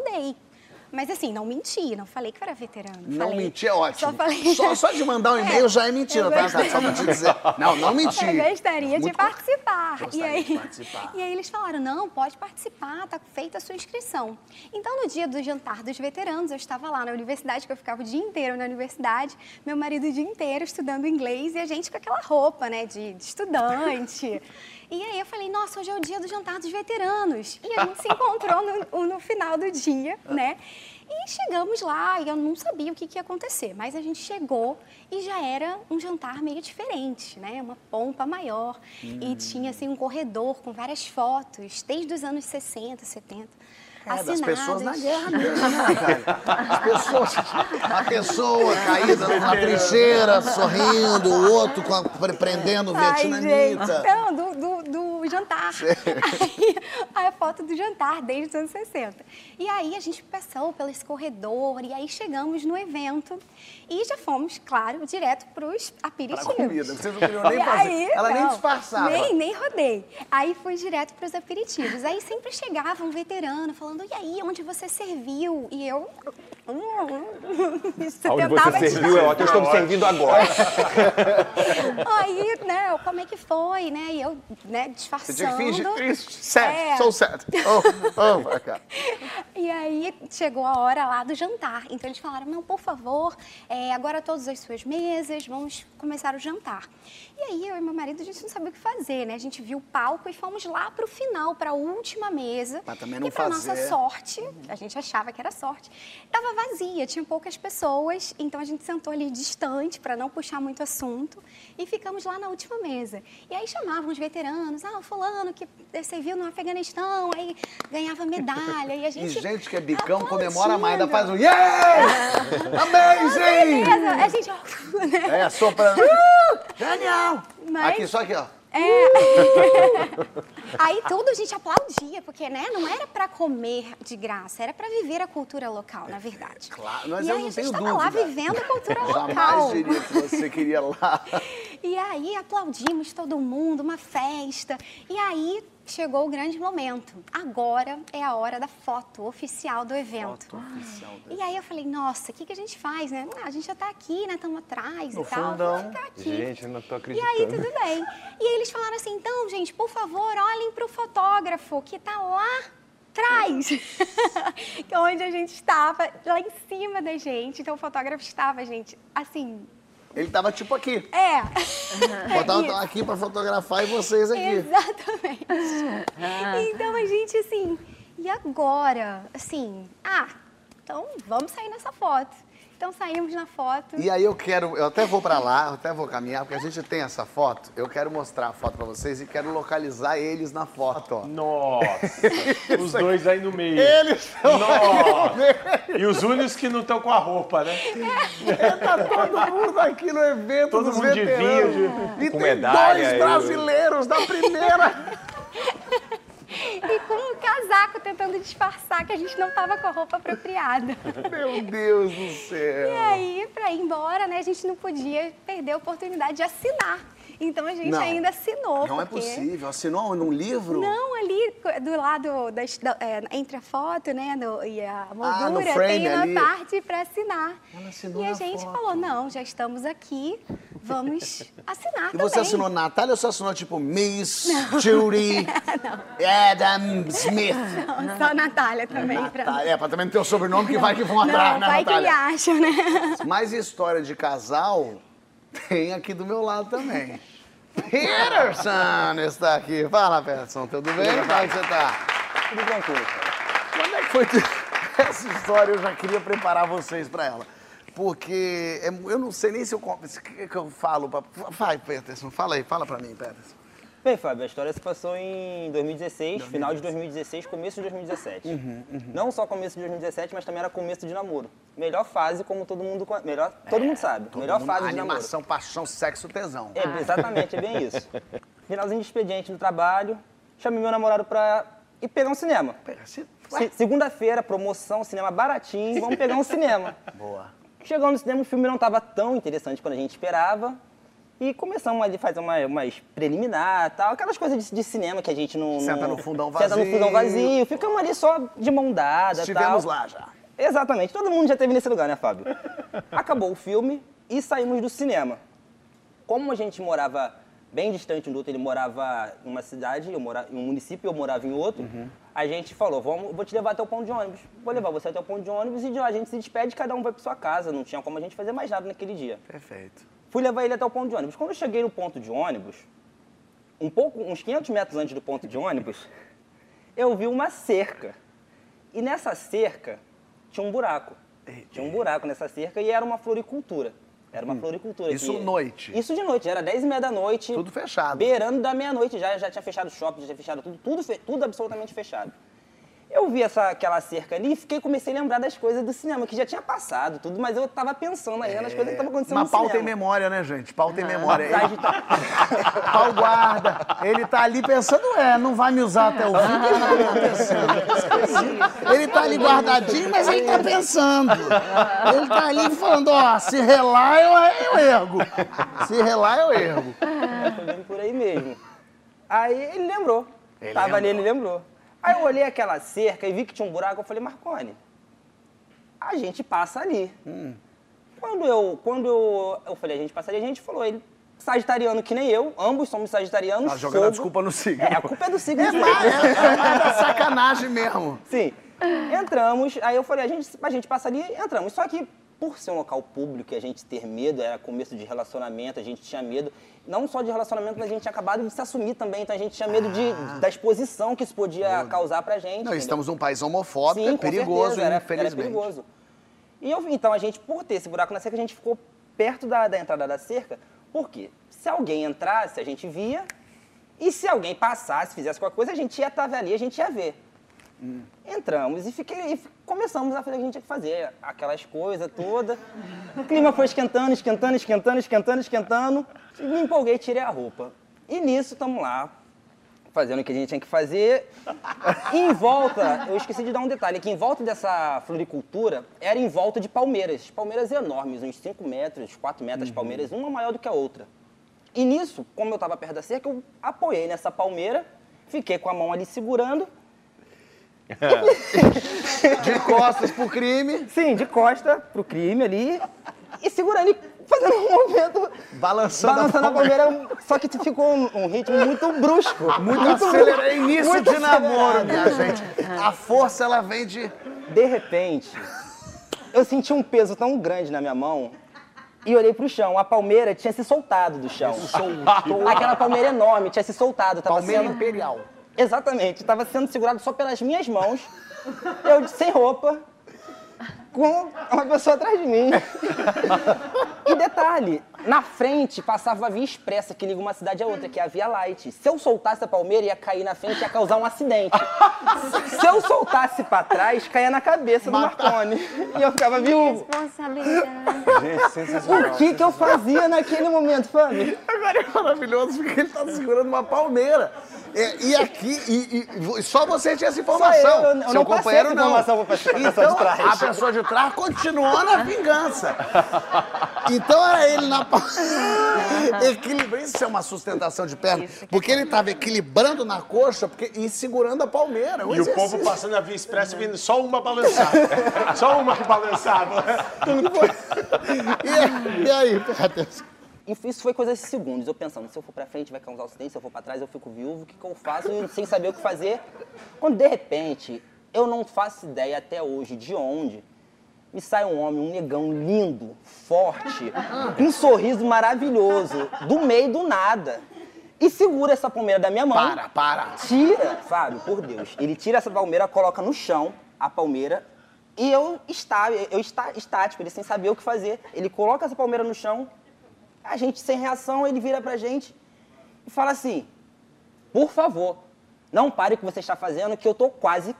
Mas assim, não menti, não falei que eu era veterano. Não falei, mentir é ótimo. Só, falei... Só, só de mandar um e-mail já é mentira, tá? gostaria- Só pra te dizer. Não, não mentir. Eu gostaria de participar. Gostaria e aí, de participar. E aí eles falaram, não, pode participar, tá feita a sua inscrição. Então, no dia do jantar dos veteranos, eu estava lá na universidade, que eu ficava o dia inteiro na universidade, meu marido o dia inteiro estudando inglês e a gente com aquela roupa, né, de, de estudante. E aí eu falei, nossa, hoje é o dia do jantar dos veteranos. E a gente se encontrou no, no final do dia, né? E chegamos lá e eu não sabia o que, que ia acontecer, mas a gente chegou e já era um jantar meio diferente, né? Uma pompa maior e tinha assim um corredor com várias fotos, desde os anos 60, 70. É, das assinadas. pessoas na guerra mesmo, né, cara? As pessoas, a pessoa caída numa trincheira, sorrindo, o outro com a- pre- prendendo o Ai, gente. vietnamita. Do, do, do jantar. Aí, aí a foto do jantar, desde os anos 60. E aí a gente passou pelo esse corredor, e aí chegamos no evento. E já fomos, claro, direto para os aperitivos. Pra comida, vocês não queriam nem fazer. aí, Ela nem não, disfarçava. Nem, nem rodei. Aí fui direto para os aperitivos. Aí sempre chegava um veterano falando, e aí, onde você serviu? E eu... Isso Onde tentava você serviu é ótimo, eu estou me servindo agora. Aí, né, como é que foi, né? E eu, né, disfarçando. Você tinha que fingir. Certo, É. Oh, oh, pra cá. E aí chegou a hora lá do jantar. Então eles falaram: não, por favor, é, agora todas as suas mesas, vamos começar o jantar. E aí eu e meu marido, a gente não sabia o que fazer, né? A gente viu o palco e fomos lá pro final, pra última mesa. Pra também não e pra fazer. nossa sorte, a gente achava que era sorte, tava vazia, tinha poucas pessoas, então a gente sentou ali distante pra não puxar muito assunto e ficamos lá na última mesa. E aí chamavam os veteranos, ah, o fulano que serviu no Afeganistão, aí ganhava medalha e a E gente gente que é bicão aplaudindo. comemora mais, ainda faz um yeah! Amazing! Beleza, a gente? É, soprando. Uh, Mas- Aqui, só aqui, ó. Aí tudo a gente aplaudia, porque né, não era pra comer de graça, era pra viver a cultura local, na verdade. Claro, mas e eu aí não a gente tenho tava lá vivendo a cultura local. Jamais diria que você queria lá. E aí aplaudimos todo mundo, uma festa. E aí chegou o grande momento. Agora é a hora da foto oficial do evento. E aí eu falei, nossa, o que, que a gente faz, né? Ah, a gente já tá aqui, né? Estamos atrás No e tal. fundão. Ficar aqui. Gente, não tô E acreditando. aí, tudo bem. E aí eles falaram assim, então, gente, por favor, olhem pro fotógrafo que tá lá atrás, é onde a gente estava, lá em cima da gente. Então o fotógrafo estava, gente, assim, Ele tava tipo aqui. é. Botava Isso. aqui pra fotografar e vocês aqui. Exatamente. Então a gente assim, e agora? Assim, ah, então vamos sair nessa foto. Então saímos na foto. E aí eu quero, eu até vou pra lá, eu até vou caminhar, porque a gente tem essa foto. Eu quero mostrar a foto pra vocês e quero localizar eles na foto, ó. Nossa, os dois aí no meio. Eles estão Nossa. E os únicos que não estão com a roupa, né? tá todo mundo aqui no evento Todo dos mundo de veteranos. vinho, E com tem medalha, dois eu- brasileiros da primeira. E com um casaco tentando disfarçar que a gente não tava com a roupa apropriada. Meu Deus do céu. E aí, pra ir embora, né, a gente não podia perder a oportunidade de assinar. Então a gente Não. ainda assinou. Não é porque- possível. Assinou num livro? Não, ali do lado, das- da- é, entre a foto né, no- e a Ah, moldura, frame tem uma ali. parte para assinar. Ela assinou e a gente foto. falou, não, já estamos aqui, vamos assinar E também. você assinou Natália ou você assinou tipo Miss Judy Adam Smith? Não, só Natália também. pra- Natália, é, pra também não ter o sobrenome que vai que vão atrás, Não, né, vai que ele Natália? acha, né? Mais história de casal tem aqui do meu lado também. Peterson está aqui. Fala, Peterson, tudo bem? Como é que você tá? Tudo tranquilo, cara. Quando é que foi essa história? Eu já queria preparar vocês para ela. Porque é- eu não sei nem se eu, que, que eu falo. Pra, vai, Peterson, fala aí, fala para mim, Peterson. Bem, Fábio, a história se passou em 2016, final de 2016, começo de 2017. Uhum, Não só começo de 2017, mas também era começo de namoro. Melhor fase, como todo mundo, melhor, todo mundo sabe. Todo melhor mundo- fase de namoro. Animação, paixão, sexo, tesão. É, exatamente, é bem isso. Finalzinho de expediente no trabalho, chamei meu namorado pra ir pegar um cinema. Se- Segunda-feira, promoção, cinema baratinho, vamos pegar um cinema. Boa. Chegando no cinema, o filme não estava tão interessante quanto a gente esperava. E começamos ali a fazer uma, umas preliminar tal, aquelas coisas de, de cinema que a gente não. Senta não- no fundão Senta no vazio. fundão vazio. Ficamos ali só de mão dada. Estivemos tal. lá já. Exatamente, todo mundo já teve nesse lugar, né, Fábio? Acabou o filme e saímos do cinema. Como a gente morava bem distante um do outro, ele morava em uma cidade, eu morava em um município, eu morava em outro, a gente falou, vamos, vou te levar até o ponto de ônibus. Vou levar você até o ponto de ônibus e de lá a gente se despede, cada um vai para sua casa, não tinha como a gente fazer mais nada naquele dia. Perfeito. Fui levar ele até o ponto de ônibus. Quando eu cheguei no ponto de ônibus, um pouco, uns 500 metros antes do ponto de ônibus, eu vi uma cerca. E nessa cerca tinha um buraco. Tinha um buraco nessa cerca e era uma floricultura. Era uma floricultura. Hum. Isso que- noite? Isso de noite, era 10 e meia da noite. Tudo fechado. Beirando da meia-noite já, já tinha fechado o shopping, já tinha fechado tudo, tudo, fe- tudo absolutamente fechado. Eu vi essa, aquela cerca ali e fiquei, comecei a lembrar das coisas do cinema, que já tinha passado tudo, mas eu tava pensando ainda nas coisas que estavam acontecendo Mas no pau cinema. tem memória, né, gente? Pau tem memória. Tá, Ele, tá- pau guarda. Ele tá ali pensando, é, não vai me usar até o fim. Ele tá? Ele tá ali guardadinho, mas ele tá pensando. Ele tá ali falando, ó, se relar, eu, eu ergo. Se relar, eu ergo. Foi bem por aí mesmo. Aí ele lembrou. Ele Tava ali, lembrou. ele lembrou. Aí eu olhei aquela cerca e vi que tinha um buraco, eu falei, Marconi, a gente passa ali. Hum. Quando eu, quando eu, eu falei, a gente passa ali, a gente falou, ele, sagitariano que nem eu, ambos somos sagitarianos, Tá jogando a desculpa no signo. É, a culpa é do signo. É, mesmo. mais- é, é mais da sacanagem mesmo. Sim. Entramos, aí eu falei, a gente, a gente passa ali, entramos. Só que por ser um local público e a gente ter medo, era começo de relacionamento, a gente tinha medo, não só de relacionamento, mas a gente tinha acabado de se assumir também, então a gente tinha medo de, da exposição que isso podia causar pra gente. Não, entendeu? estamos num país homofóbico, Sim, é perigoso, certeza, era, era infelizmente. perigoso. E eu, então a gente, por ter esse buraco na cerca, a gente ficou perto da, da entrada da cerca, porque se alguém entrasse, a gente via, e se alguém passasse, fizesse qualquer coisa, a gente ia estar ali, a gente ia ver. Entramos e, fiquei, e começamos a fazer o que a gente tinha que fazer, aquelas coisas todas. O clima foi esquentando, esquentando, esquentando, esquentando, esquentando. E me empolguei e tirei a roupa. E nisso, estamos lá, fazendo o que a gente tinha que fazer. E em volta, eu esqueci de dar um detalhe, que em volta dessa floricultura era em volta de palmeiras. Palmeiras enormes, uns 5 metros, 4 metros de palmeiras, uma maior do que a outra. E nisso, como eu estava perto da cerca, eu apoiei nessa palmeira, fiquei com a mão ali segurando. De costas pro crime, Sim, de costa pro crime ali. E segurando e fazendo um movimento. balançando, Balançando a palmeira. só que ficou um, um ritmo muito brusco. Muito acelerado. É início muito de namoro, minha gente. A força, ela vem de... De repente, eu senti um peso tão grande na minha mão e olhei pro chão. A palmeira tinha se soltado do chão. Aquela palmeira enorme tinha se soltado. Tava Palmeira sendo... imperial. Exatamente. Estava sendo segurado só pelas minhas mãos. Eu sem roupa, com uma pessoa atrás de mim. E detalhe, na frente passava a via expressa que liga uma cidade a outra, que é a Via Light. Se eu soltasse a palmeira, ia cair na frente e ia causar um acidente. Se eu soltasse pra trás, caía na cabeça do Marconi. E eu ficava viúvo. Responsabilidade. Gente, sensacional. O que que eu fazia naquele momento, Fábio? Agora é maravilhoso porque ele tá segurando uma palmeira. É, e aqui, e, e- só você tinha essa informação. eu, eu Seu não passei companheiro essa não. informação pra pessoa- pra pessoa Então, de trás. a pessoa de trás continuou na vingança. Então era ele na. Equilibrando. Isso é uma sustentação de perna. Porque ele tava equilibrando na coxa porque, e segurando a palmeira. Um E o povo passando a via expressa vindo só uma balançar. só uma que balançava. E, e aí? E Isso foi coisa de segundos. Eu pensando, se eu for pra frente vai causar acidente, se eu for pra trás eu fico viúvo, o que, que eu faço? E sem saber o que fazer. Quando de repente, eu não faço ideia até hoje de onde, me sai um homem, um negão lindo, forte, com um sorriso maravilhoso, do meio do nada. E segura essa palmeira da minha mão. Para, para. Tira, Fábio, por Deus. Ele tira essa palmeira, coloca no chão a palmeira e eu está, eu está estático, ele sem saber o que fazer. Ele coloca essa palmeira no chão, a gente sem reação, ele vira pra gente e fala assim: "Por favor, não pare o que você está fazendo, que eu tô quase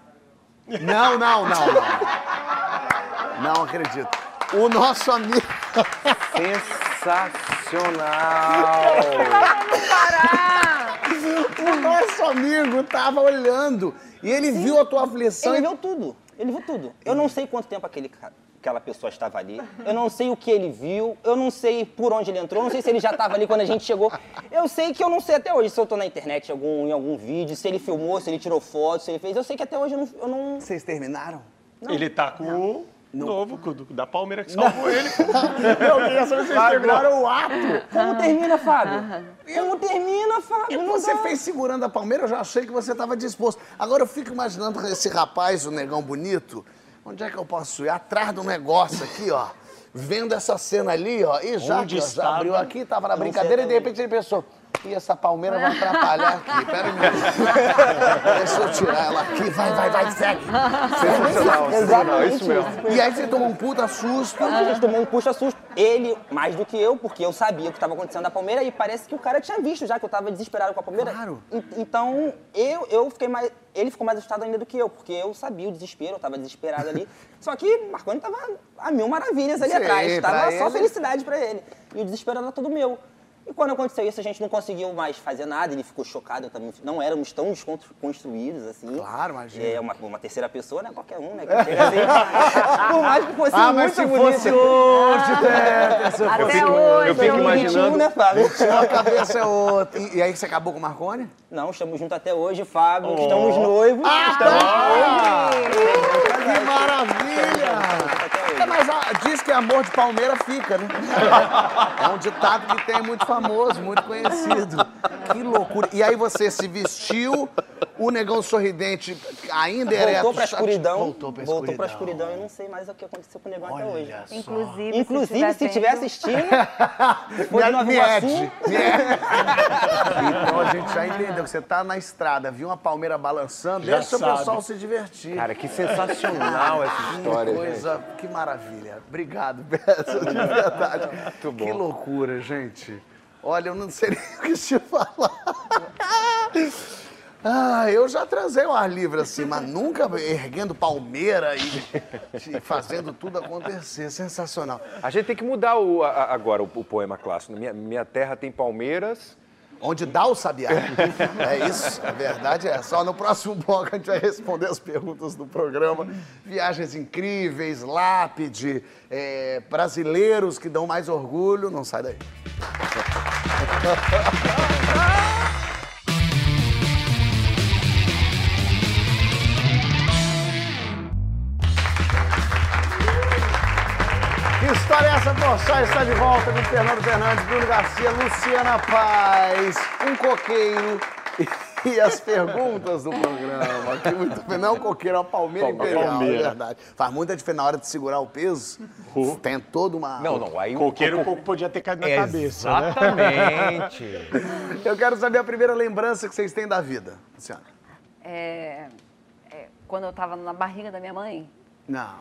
Não, não, não, não. Não acredito. O nosso amigo. Sensacional! Parar! O nosso amigo tava olhando e ele viu a tua aflição Ele e viu tudo. Ele viu tudo. Eu não sei quanto tempo aquele, ca- aquela pessoa estava ali. Eu não sei o que ele viu. Eu não sei por onde ele entrou. Eu não sei se ele já estava ali quando a gente chegou. Eu sei que eu não sei até hoje se eu estou na internet em algum, em algum vídeo, se ele filmou, se ele tirou foto, se ele fez. Eu sei que até hoje eu não. Eu não... Vocês terminaram? Ele tá com o novo, da Palmeira que salvou ele. Eu queria saber se vocês terminaram o ato. Como termina, Fábio? Como termina, E Fábio? Não você dá. fez segurando a palmeira, eu já achei que você estava disposto. Agora eu fico imaginando esse rapaz, o negão bonito, onde é que eu posso ir? Atrás do negócio aqui, ó. Vendo essa cena ali, ó. E já, já estava? abriu aqui, tava na Não brincadeira e de repente ele pensou. Ih, essa palmeira vai atrapalhar aqui. Pera aí. Deixa eu tirar ela aqui. Vai, vai, vai, segue. Sensacional, sensacional, é isso mesmo. E aí você tomou um puta susto. A gente tomou um puxa susto. Ele, mais do que eu, porque eu sabia o que estava acontecendo na Palmeira e parece que o cara tinha visto já que eu estava desesperado com a Palmeira. Claro. En- Então, eu, eu fiquei mais. Ele ficou mais assustado ainda do que eu, porque eu sabia o desespero, eu estava desesperado ali. Só que Marconi estava a mil maravilhas ali Sim, atrás. Tava só ele- felicidade pra ele. E o desespero era todo meu. E quando aconteceu isso, a gente não conseguiu mais fazer nada, ele ficou chocado, eu também. Não éramos tão desconstruídos assim. Claro, imagina. É, uma, uma terceira pessoa, não é qualquer um, né? Que chega assim. Por mais que fosse Ah, muito mas se bonito. fosse hoje, Peterson. Até fico- hoje. eu fico imaginando- né, Fábio? A cabeça é outra. E, e aí você acabou com o Marconi? Não, estamos juntos até hoje, Fábio. Estamos noivos. Ah, estamos tá! noivos. Que maravilha! Diz que amor de palmeira fica, né? É um ditado que tem muito famoso, muito conhecido. Que loucura. E aí você se vestiu, o negão sorridente ainda ereto. Voltou pra escuridão. Voltou pra Voltou escuridão. pra escuridão. Eu não sei mais o que aconteceu com o negócio até hoje. Olha só. Inclusive, Inclusive, se tiver vendo- assistindo, Me, me ede. Então a gente já entendeu que você tá na estrada, viu uma palmeira balançando, Já deixa o sabe. pessoal se divertir. Cara, que sensacional essa Que história, gente. coisa, que maravilha. Obrigado, Bessa, de verdade. Muito bom. Que loucura, gente. Olha, eu não sei nem o que te falar. Ah, eu já transei ao ar livre assim, mas nunca erguendo palmeira e, fazendo tudo acontecer. Sensacional. A gente tem que mudar o- a- agora o, o poema clássico. Minha, minha terra tem palmeiras. Onde dá o sabiá. É isso, a verdade é. Só no próximo bloco a gente vai responder as perguntas do programa. Viagens incríveis, lápide, é, brasileiros que dão mais orgulho. Não sai daí. História é essa, Porchat? Está de volta com Fernando Fernandes, Bruno Garcia, Luciana Paz, um coqueiro e as perguntas do programa. Que muito bem. Não é coqueiro, é uma palmeira Palmeira. imperial, é Palmeira. verdade. Faz muita diferença na hora de segurar o peso. Tem toda uma... Não, não, aí o Coqueiro pouco podia ter caído na cabeça, né? Exatamente. Eu quero saber a primeira lembrança que vocês têm da vida, Luciana. É, é, quando eu tava na barriga da minha mãe, Não.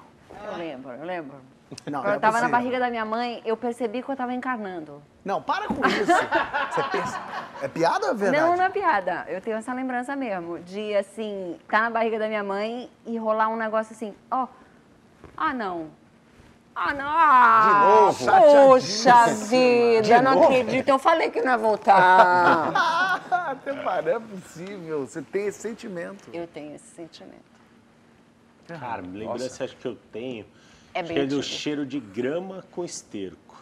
eu lembro, eu lembro. Não, Quando é eu tava na barriga da minha mãe, eu percebi que eu tava encarnando. Não, para com isso. Você pensa... É piada ou é verdade? Não, não é piada. Eu tenho essa lembrança mesmo. De, assim, estar na barriga da minha mãe e rolar um negócio assim, ó. ah, não. Ah, não. Ah, De novo? Poxa vida, não acredito. Eu falei que não ia voltar. Até parece, é possível. Você tem esse sentimento. eu tenho esse sentimento. Cara, lembrança acho que eu tenho. É bem que é cheiro de grama com esterco.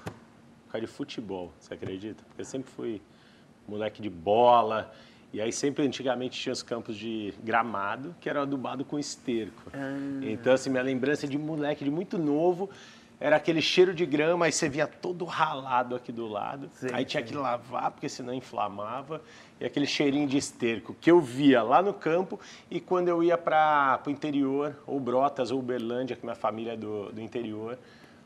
Por causa de futebol, você acredita? Porque eu sempre fui moleque de bola. E aí sempre, antigamente, tinha os campos de gramado, que era adubado com esterco. Então, assim, minha lembrança de moleque, de muito novo, era aquele cheiro de grama, aí você via todo ralado aqui do lado. aí tinha que lavar, porque senão inflamava. E aquele cheirinho de esterco que eu via lá no campo e quando eu ia para o interior, ou Brotas, ou Uberlândia, que minha família é do, do interior,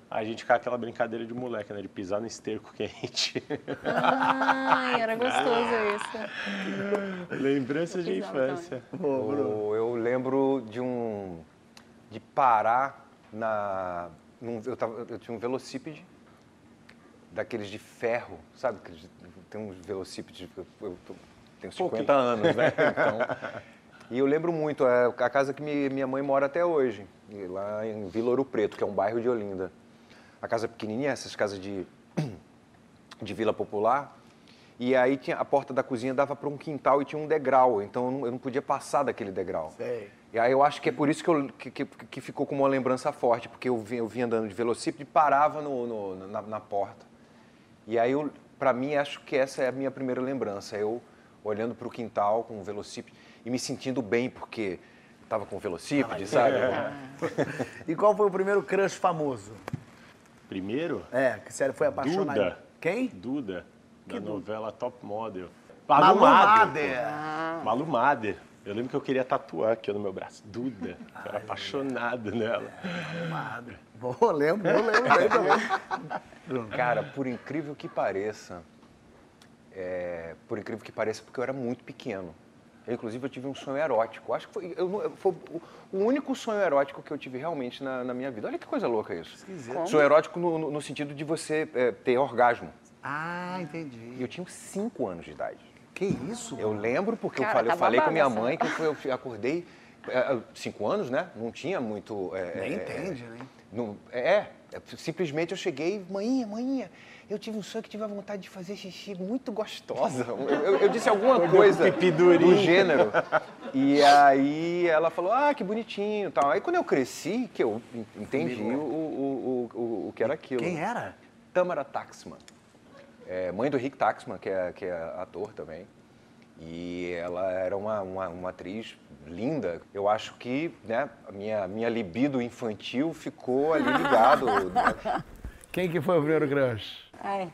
a gente ficava aquela brincadeira de moleque, né? De pisar no esterco quente. Ai, era gostoso isso. Lembranças de infância. O- eu lembro de um. de parar na. num- eu, tava- eu tinha um velocípede daqueles de ferro, sabe? Tem uns velocípedes. Eu, tenho 50 anos, né? Então, e eu lembro muito, é a casa que mi- minha mãe mora até hoje, lá em Vila Ouro Preto, que é um bairro de Olinda. A casa pequenininha, essas casas de, de Vila Popular. E aí tinha, a porta da cozinha dava para um quintal e tinha um degrau, então eu não, eu não podia passar daquele degrau. Sei. E aí eu acho que é por isso que, eu, que, que, que ficou como uma lembrança forte, porque eu vinha, eu vinha andando de velocípede e parava no, no- na, na porta. E aí, para mim, acho que essa é a minha primeira lembrança. Eu olhando para o quintal com o velocípede e me sentindo bem, porque estava com o velocípede, sabe? E qual foi o primeiro crush famoso? Primeiro, É, que você foi apaixonado. Duda. Quem? Duda, da novela Top Model. Malu. Mader. Malu Mader. Eu lembro que eu queria tatuar aqui no meu braço. Duda. Eu era apaixonado nela. Bom, lembro, eu lembro bem também. Cara, por incrível que pareça, é, por incrível que pareça, porque eu era muito pequeno. Eu, inclusive, eu tive um sonho erótico. Acho que foi, eu foi o- único sonho erótico que eu tive realmente na, na minha vida. Olha que coisa louca isso. Esquisito. Sonho erótico no, no- no sentido de você é, ter orgasmo. Ah, E entendi. eu tinha 5 anos de idade. Que isso? Eu lembro porque eu Cara, falei, eu tá falei com a minha mãe que eu, fui- eu acordei é, cinco anos, né? Não tinha muito. é, Nem é, entende, né? não- é, é, simplesmente eu cheguei, manhinha, manhinha, eu tive um sonho que tive a vontade de fazer xixi muito gostosa. Eu, eu- eu disse alguma coisa do gênero. E aí ela falou, ah, que bonitinho e tal. Aí quando eu cresci, que eu en- entendi o, o, o, o, o que era aquilo. Quem era? Tamara Taxman. É, mãe do Rick Taxman, que é, que é ator também. E ela era uma, uma, uma atriz linda. Eu acho que né, a minha, minha libido infantil ficou ali ligado. né? Quem que foi o primeiro crush? Ai,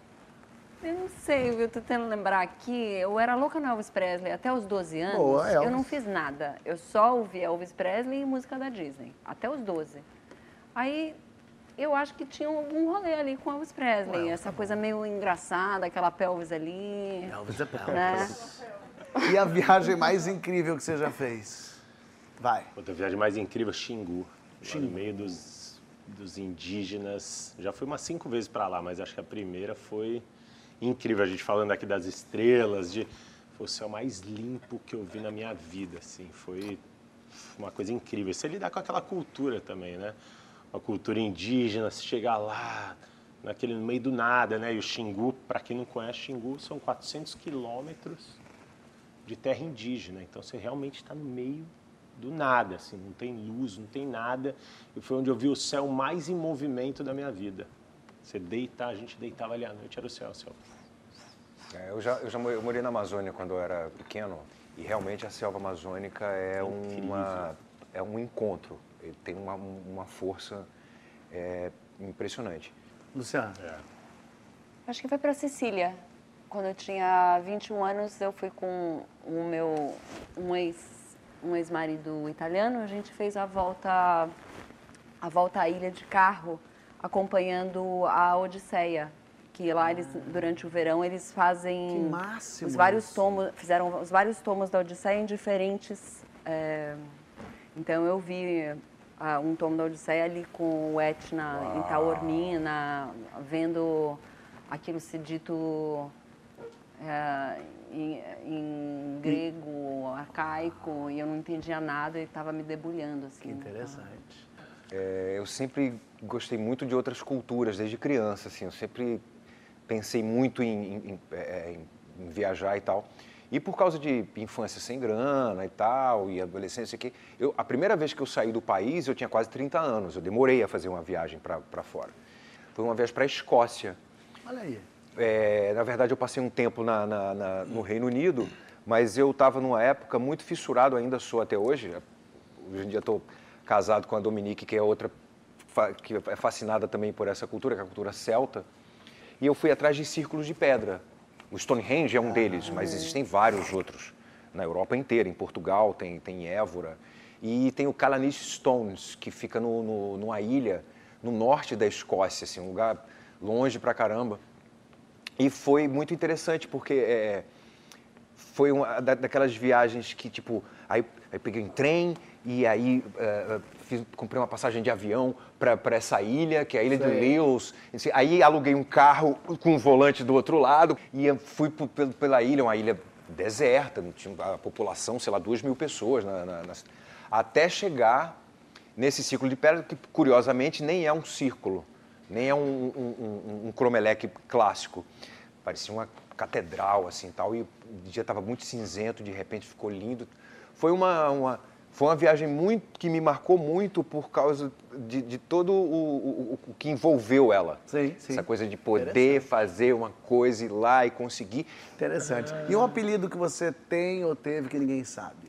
eu não sei, eu tô tentando lembrar aqui. Eu era louca no Elvis Presley até os 12 anos. Boa, Elvis. eu não fiz nada. Eu só ouvi Elvis Presley e música da Disney, até os 12. Aí eu acho que tinha algum rolê ali com Elvis Presley, essa coisa meio engraçada, aquela pelvis ali. Elvis é Né? E a viagem mais incrível que você já fez? Vai. Outra viagem mais incrível, Xingu. Lá no meio dos, dos indígenas. Já fui umas cinco vezes para lá, mas acho que a primeira foi incrível. A gente falando aqui das estrelas, de foi o céu mais limpo que eu vi na minha vida, assim. Foi uma coisa incrível. Você lidar com aquela cultura também, né? A cultura indígena, se chegar lá, naquele no meio do nada, né? E o Xingu, para quem não conhece, Xingu são 400 quilômetros de terra indígena. Então você realmente está no meio do nada, assim, não tem luz, não tem nada. E foi onde eu vi o céu mais em movimento da minha vida. Você deitar, a gente deitava ali à noite, era o céu, o céu. É, eu, já, eu já eu morei na Amazônia quando eu era pequeno e realmente a selva amazônica é, uma, é um encontro. Ele tem uma, uma força é, impressionante. Luciano. Acho que foi para Sicília. Quando eu tinha 21 anos, eu fui com o meu um ex um ex-marido italiano. A gente fez a volta a volta à ilha de carro, acompanhando a Odisseia, que lá eles durante o verão eles fazem Que máximo os vários isso. tomos, fizeram os vários tomos da Odisseia em diferentes é, então eu vi ah, um tomo da Odisseia ali com o Etna em Taormina, vendo aquilo ser dito é, em, em grego, arcaico, e eu não entendia nada e estava me debulhando. Assim, Que interessante. É, eu sempre gostei muito de outras culturas, desde criança, assim. Eu sempre pensei muito em, em- em- em- em viajar e tal. E por causa de infância sem grana e tal, e adolescência aqui, eu, a primeira vez que eu saí do país, eu tinha quase 30 anos. Eu demorei a fazer uma viagem para fora. Foi uma viagem para a Escócia. Olha aí. É, na verdade, eu passei um tempo na- na- na- no Reino Unido, mas eu estava numa época muito fissurado, ainda sou até hoje. Hoje em dia estou casado com a Dominique, que é outra que é fascinada também por essa cultura, que é a cultura celta. E eu fui atrás de círculos de pedra. O Stonehenge é um deles, mas existem vários outros na Europa inteira. Em Portugal tem, tem Évora. E tem o Callanish Stones, que fica no, no- numa ilha no norte da Escócia, assim, um lugar longe pra caramba. E foi muito interessante, porque é, foi uma da- daquelas viagens que, tipo, aí, aí peguei um trem e aí é, fiz- comprei uma passagem de avião para essa ilha, que é a ilha de Lewis. Assim, Aí aluguei um carro com um volante do outro lado e fui pela ilha, uma ilha deserta, tinha a população, sei lá, duas mil pessoas, na, na- nas- até chegar nesse círculo de pedra, que curiosamente nem é um círculo, nem é um, um, um, um cromeleque clássico. Parecia uma catedral, assim, tal, e o dia estava muito cinzento, de repente ficou lindo. Foi uma, uma, foi uma viagem muito que me marcou muito por causa de, de todo o, o, o- que envolveu ela. Sim, sim. Essa coisa de poder fazer uma coisa, ir lá e conseguir. Interessante. E um apelido que você tem ou teve que ninguém sabe?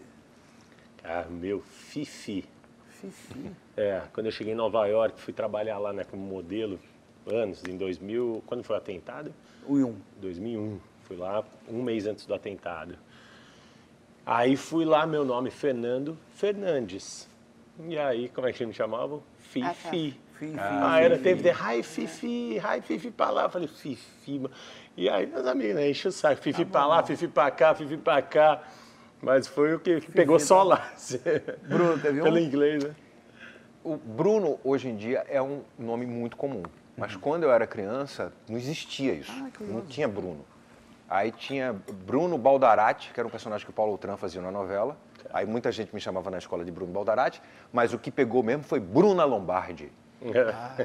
Ah, meu Fifi. Fifi. É, quando eu cheguei em Nova York, fui trabalhar lá né, como modelo, anos, em 2000, quando foi o atentado? O Yum. 2001. Fui lá um mês antes do atentado. Aí fui lá, meu nome Fernando Fernandes. E aí, como é que me chamavam? Fifi. Fifi. Ah, era, teve de hi Fifi, hi Fifi pra lá. Eu falei, Fifi. E aí meus amigos, né, enche o saco, Fifi pra lá, Fifi pra cá, Fifi pra cá. Mas foi o que pegou só lá. Bruno, teve um? Pelo inglês, né? O Bruno, hoje em dia, é um nome muito comum. Mas quando eu era criança, não existia isso. não tinha Bruno. Aí tinha Bruno Baldarati, que era um personagem que o Paulo Outram fazia na novela. Aí muita gente me chamava na escola de Bruno Baldarati. Mas o que pegou mesmo foi Bruna Lombardi.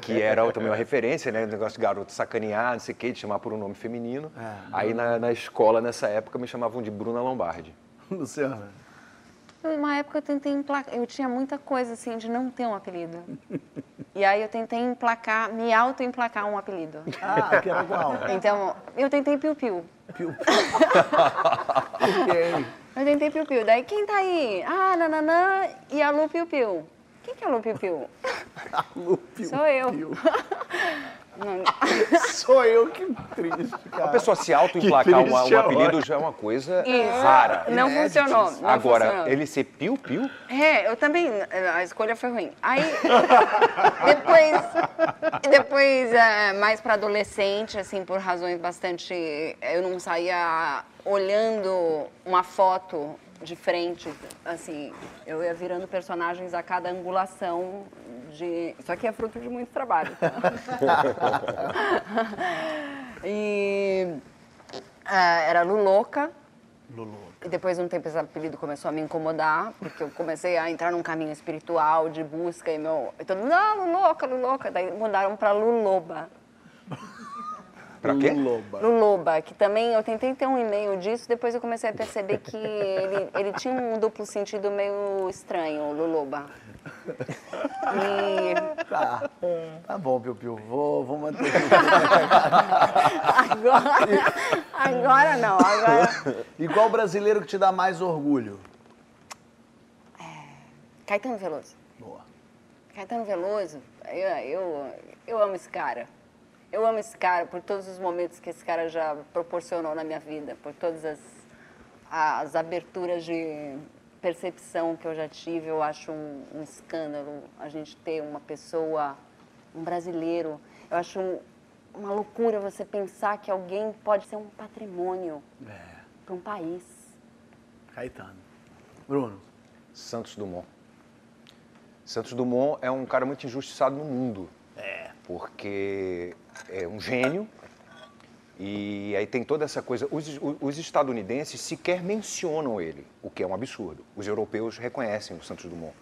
Que era também uma referência, né? O negócio de garoto sacanear, não sei o quê, de chamar por um nome feminino. Aí na, na escola, nessa época, me chamavam de Bruna Lombardi. Luciana. Uma época eu tentei emplacar, eu tinha muita coisa assim de não ter um apelido. E aí eu tentei emplacar, me auto-emplacar um apelido. Ah, que era qual? Então, eu tentei piu-piu. Piu. Eu tentei piu-piu. Daí, quem tá aí? Ah, nananã e a Lu piu-piu. Quem que é a Lu piu-piu? Lu, piu, Sou eu. Sou eu, que triste, A cara. pessoa se auto-emplacar uma- um triste, apelido já é uma coisa Isso. rara. não funcionou. Não Agora, funcionou. ele ser piu-piu, É, eu também, a escolha foi ruim. Aí, depois, depois é, mais para adolescente, assim, por razões bastante... Eu não saía olhando uma foto de frente, assim, eu ia virando personagens a cada angulação de... Isso aqui é fruto de muito trabalho, tá? e é, era Luloca, e depois de um tempo esse apelido começou a me incomodar, porque eu comecei a entrar num caminho espiritual de busca e meu. E todo mundo, não, Luloca, Luloca. Daí mudaram pra Luloba. Pra quê? Loba. Luloba, que também eu tentei ter um e-mail disso, depois eu comecei a perceber que ele, ele tinha um duplo sentido meio estranho, Luloba. E Tá. Tá bom, Piu Piu. Vou, vou manter. agora, agora não, agora. E qual brasileiro que te dá mais orgulho? Caetano Veloso. Boa. Caetano Veloso, eu, eu, eu amo esse cara. Eu amo esse cara por todos os momentos que esse cara já proporcionou na minha vida, por todas as, as aberturas de percepção que eu já tive. Eu acho um, um escândalo a gente ter uma pessoa, um brasileiro. Eu acho um- uma loucura você pensar que alguém pode ser um patrimônio para um país. Caetano. Bruno. Santos Dumont. Santos Dumont é um cara muito injustiçado no mundo. É. Porque é um gênio. E aí tem toda essa coisa. Os, os estadunidenses sequer mencionam ele, o que é um absurdo. Os europeus reconhecem o Santos Dumont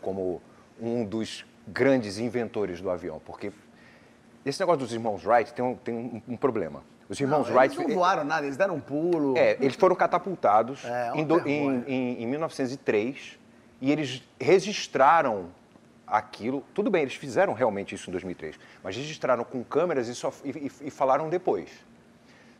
como um dos grandes inventores do avião. Porque esse negócio dos irmãos Wright tem um, tem um, um problema. Os irmãos Não, Wright. eles não voaram nada, eles deram um pulo. É, eles foram catapultados É, é em, do- em- em- em 1903 e eles registraram aquilo. Tudo bem, eles fizeram realmente isso em 2003, mas registraram com câmeras e, só- e- e- e falaram depois.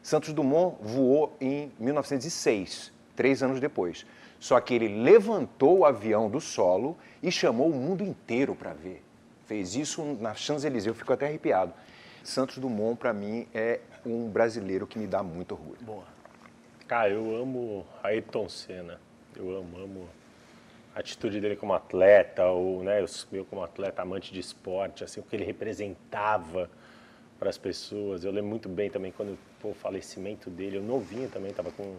Santos Dumont voou em 1906, três anos depois. Só que ele levantou o avião do solo e chamou o mundo inteiro para ver. Fez isso na Champs-Élysées, eu fico até arrepiado. Santos Dumont, para mim, é um brasileiro que me dá muito orgulho. Boa. Cara, eu amo Ayrton Senna. Eu amo, amo atitude dele como atleta, ou né, eu como atleta amante de esporte, assim, o que ele representava para as pessoas. Eu lembro muito bem também quando pô, o falecimento dele, eu novinho também, estava com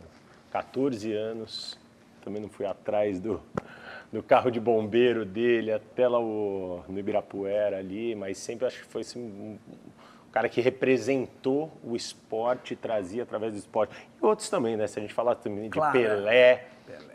14 anos, também não fui atrás do, do carro de bombeiro dele até lá o, no Ibirapuera ali, mas sempre acho que foi assim, um, um cara que representou o esporte, trazia através do esporte. E outros também, né? Se a gente falar também de Claro, Pelé,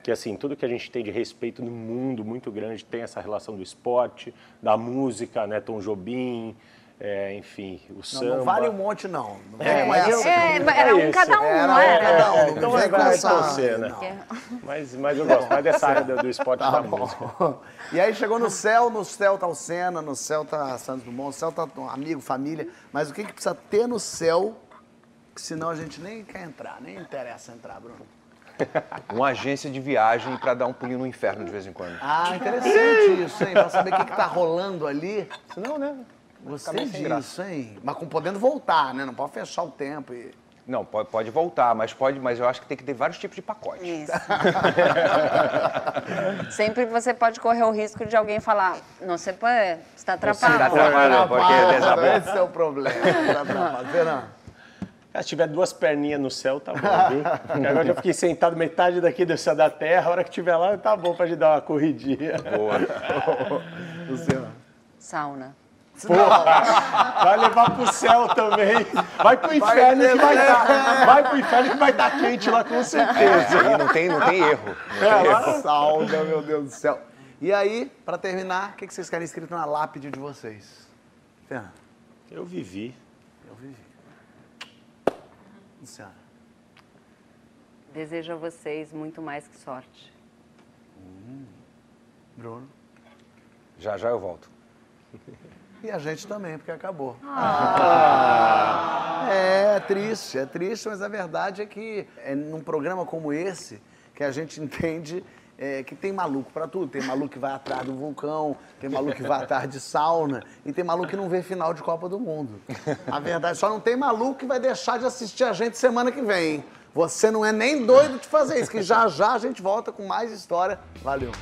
que assim, tudo que a gente tem de respeito no mundo muito grande tem essa relação do esporte, da música, né? Tom Jobim, é, enfim, o Não, samba. não vale um monte, não. Não vem É, com mas essa. É, era um isso. cada um, Era não um era? cada um, não então vai com torcer, né? Mas, mas eu gosto mais dessa área do, esporte Tá da bom. música. E aí chegou no céu, no céu tá o Senna, no céu tá Santos Dumont, no céu tá amigo, família. Mas o que, que precisa ter no céu, que senão a gente nem quer entrar, nem interessa entrar, Bruno. Uma agência de viagem para dar um pulinho no inferno de vez em quando. Ah, interessante isso, hein? Pra saber o que, que tá rolando ali. Não, né? Gostei disso, hein? Mas com podendo voltar, né? Não pode fechar o tempo e... Não, pode, pode voltar, mas pode, mas eu acho que tem que ter vários tipos de pacote. Isso. Sempre você pode correr o risco de alguém falar, não se pode, está Tá atrapalhando. atrapalhando, porque. Esse é o problema. Tá atrapalhando. Se tiver duas perninhas no céu, tá bom, viu? Porque agora eu fiquei sentado metade daqui do céu da terra, a hora que tiver lá, tá bom pra gente dar uma corridinha. Boa. Luciano. Sauna. Vai levar pro céu também. Vai pro inferno que vai estar. Vai pro inferno que vai estar quente lá com certeza. Aí não tem, não tem erro. É, lá- Sauna, meu Deus do céu. E aí, pra terminar, o que que vocês querem escrito na lápide de vocês? Fernando. Eu vivi. Luciano. Desejo a vocês muito mais que sorte. Bruno. Já já eu volto. E a gente também, porque acabou. Ah. É, é triste, é triste, mas a verdade é que é num programa como esse que a gente entende é, que tem maluco pra tudo. Tem maluco que vai atrás do vulcão, tem maluco que vai atrás de sauna e tem maluco que não vê final de Copa do Mundo. A verdade, só não tem maluco que vai deixar de assistir a gente semana que vem. Você não é nem doido de fazer isso, que já já a gente volta com mais história. Valeu.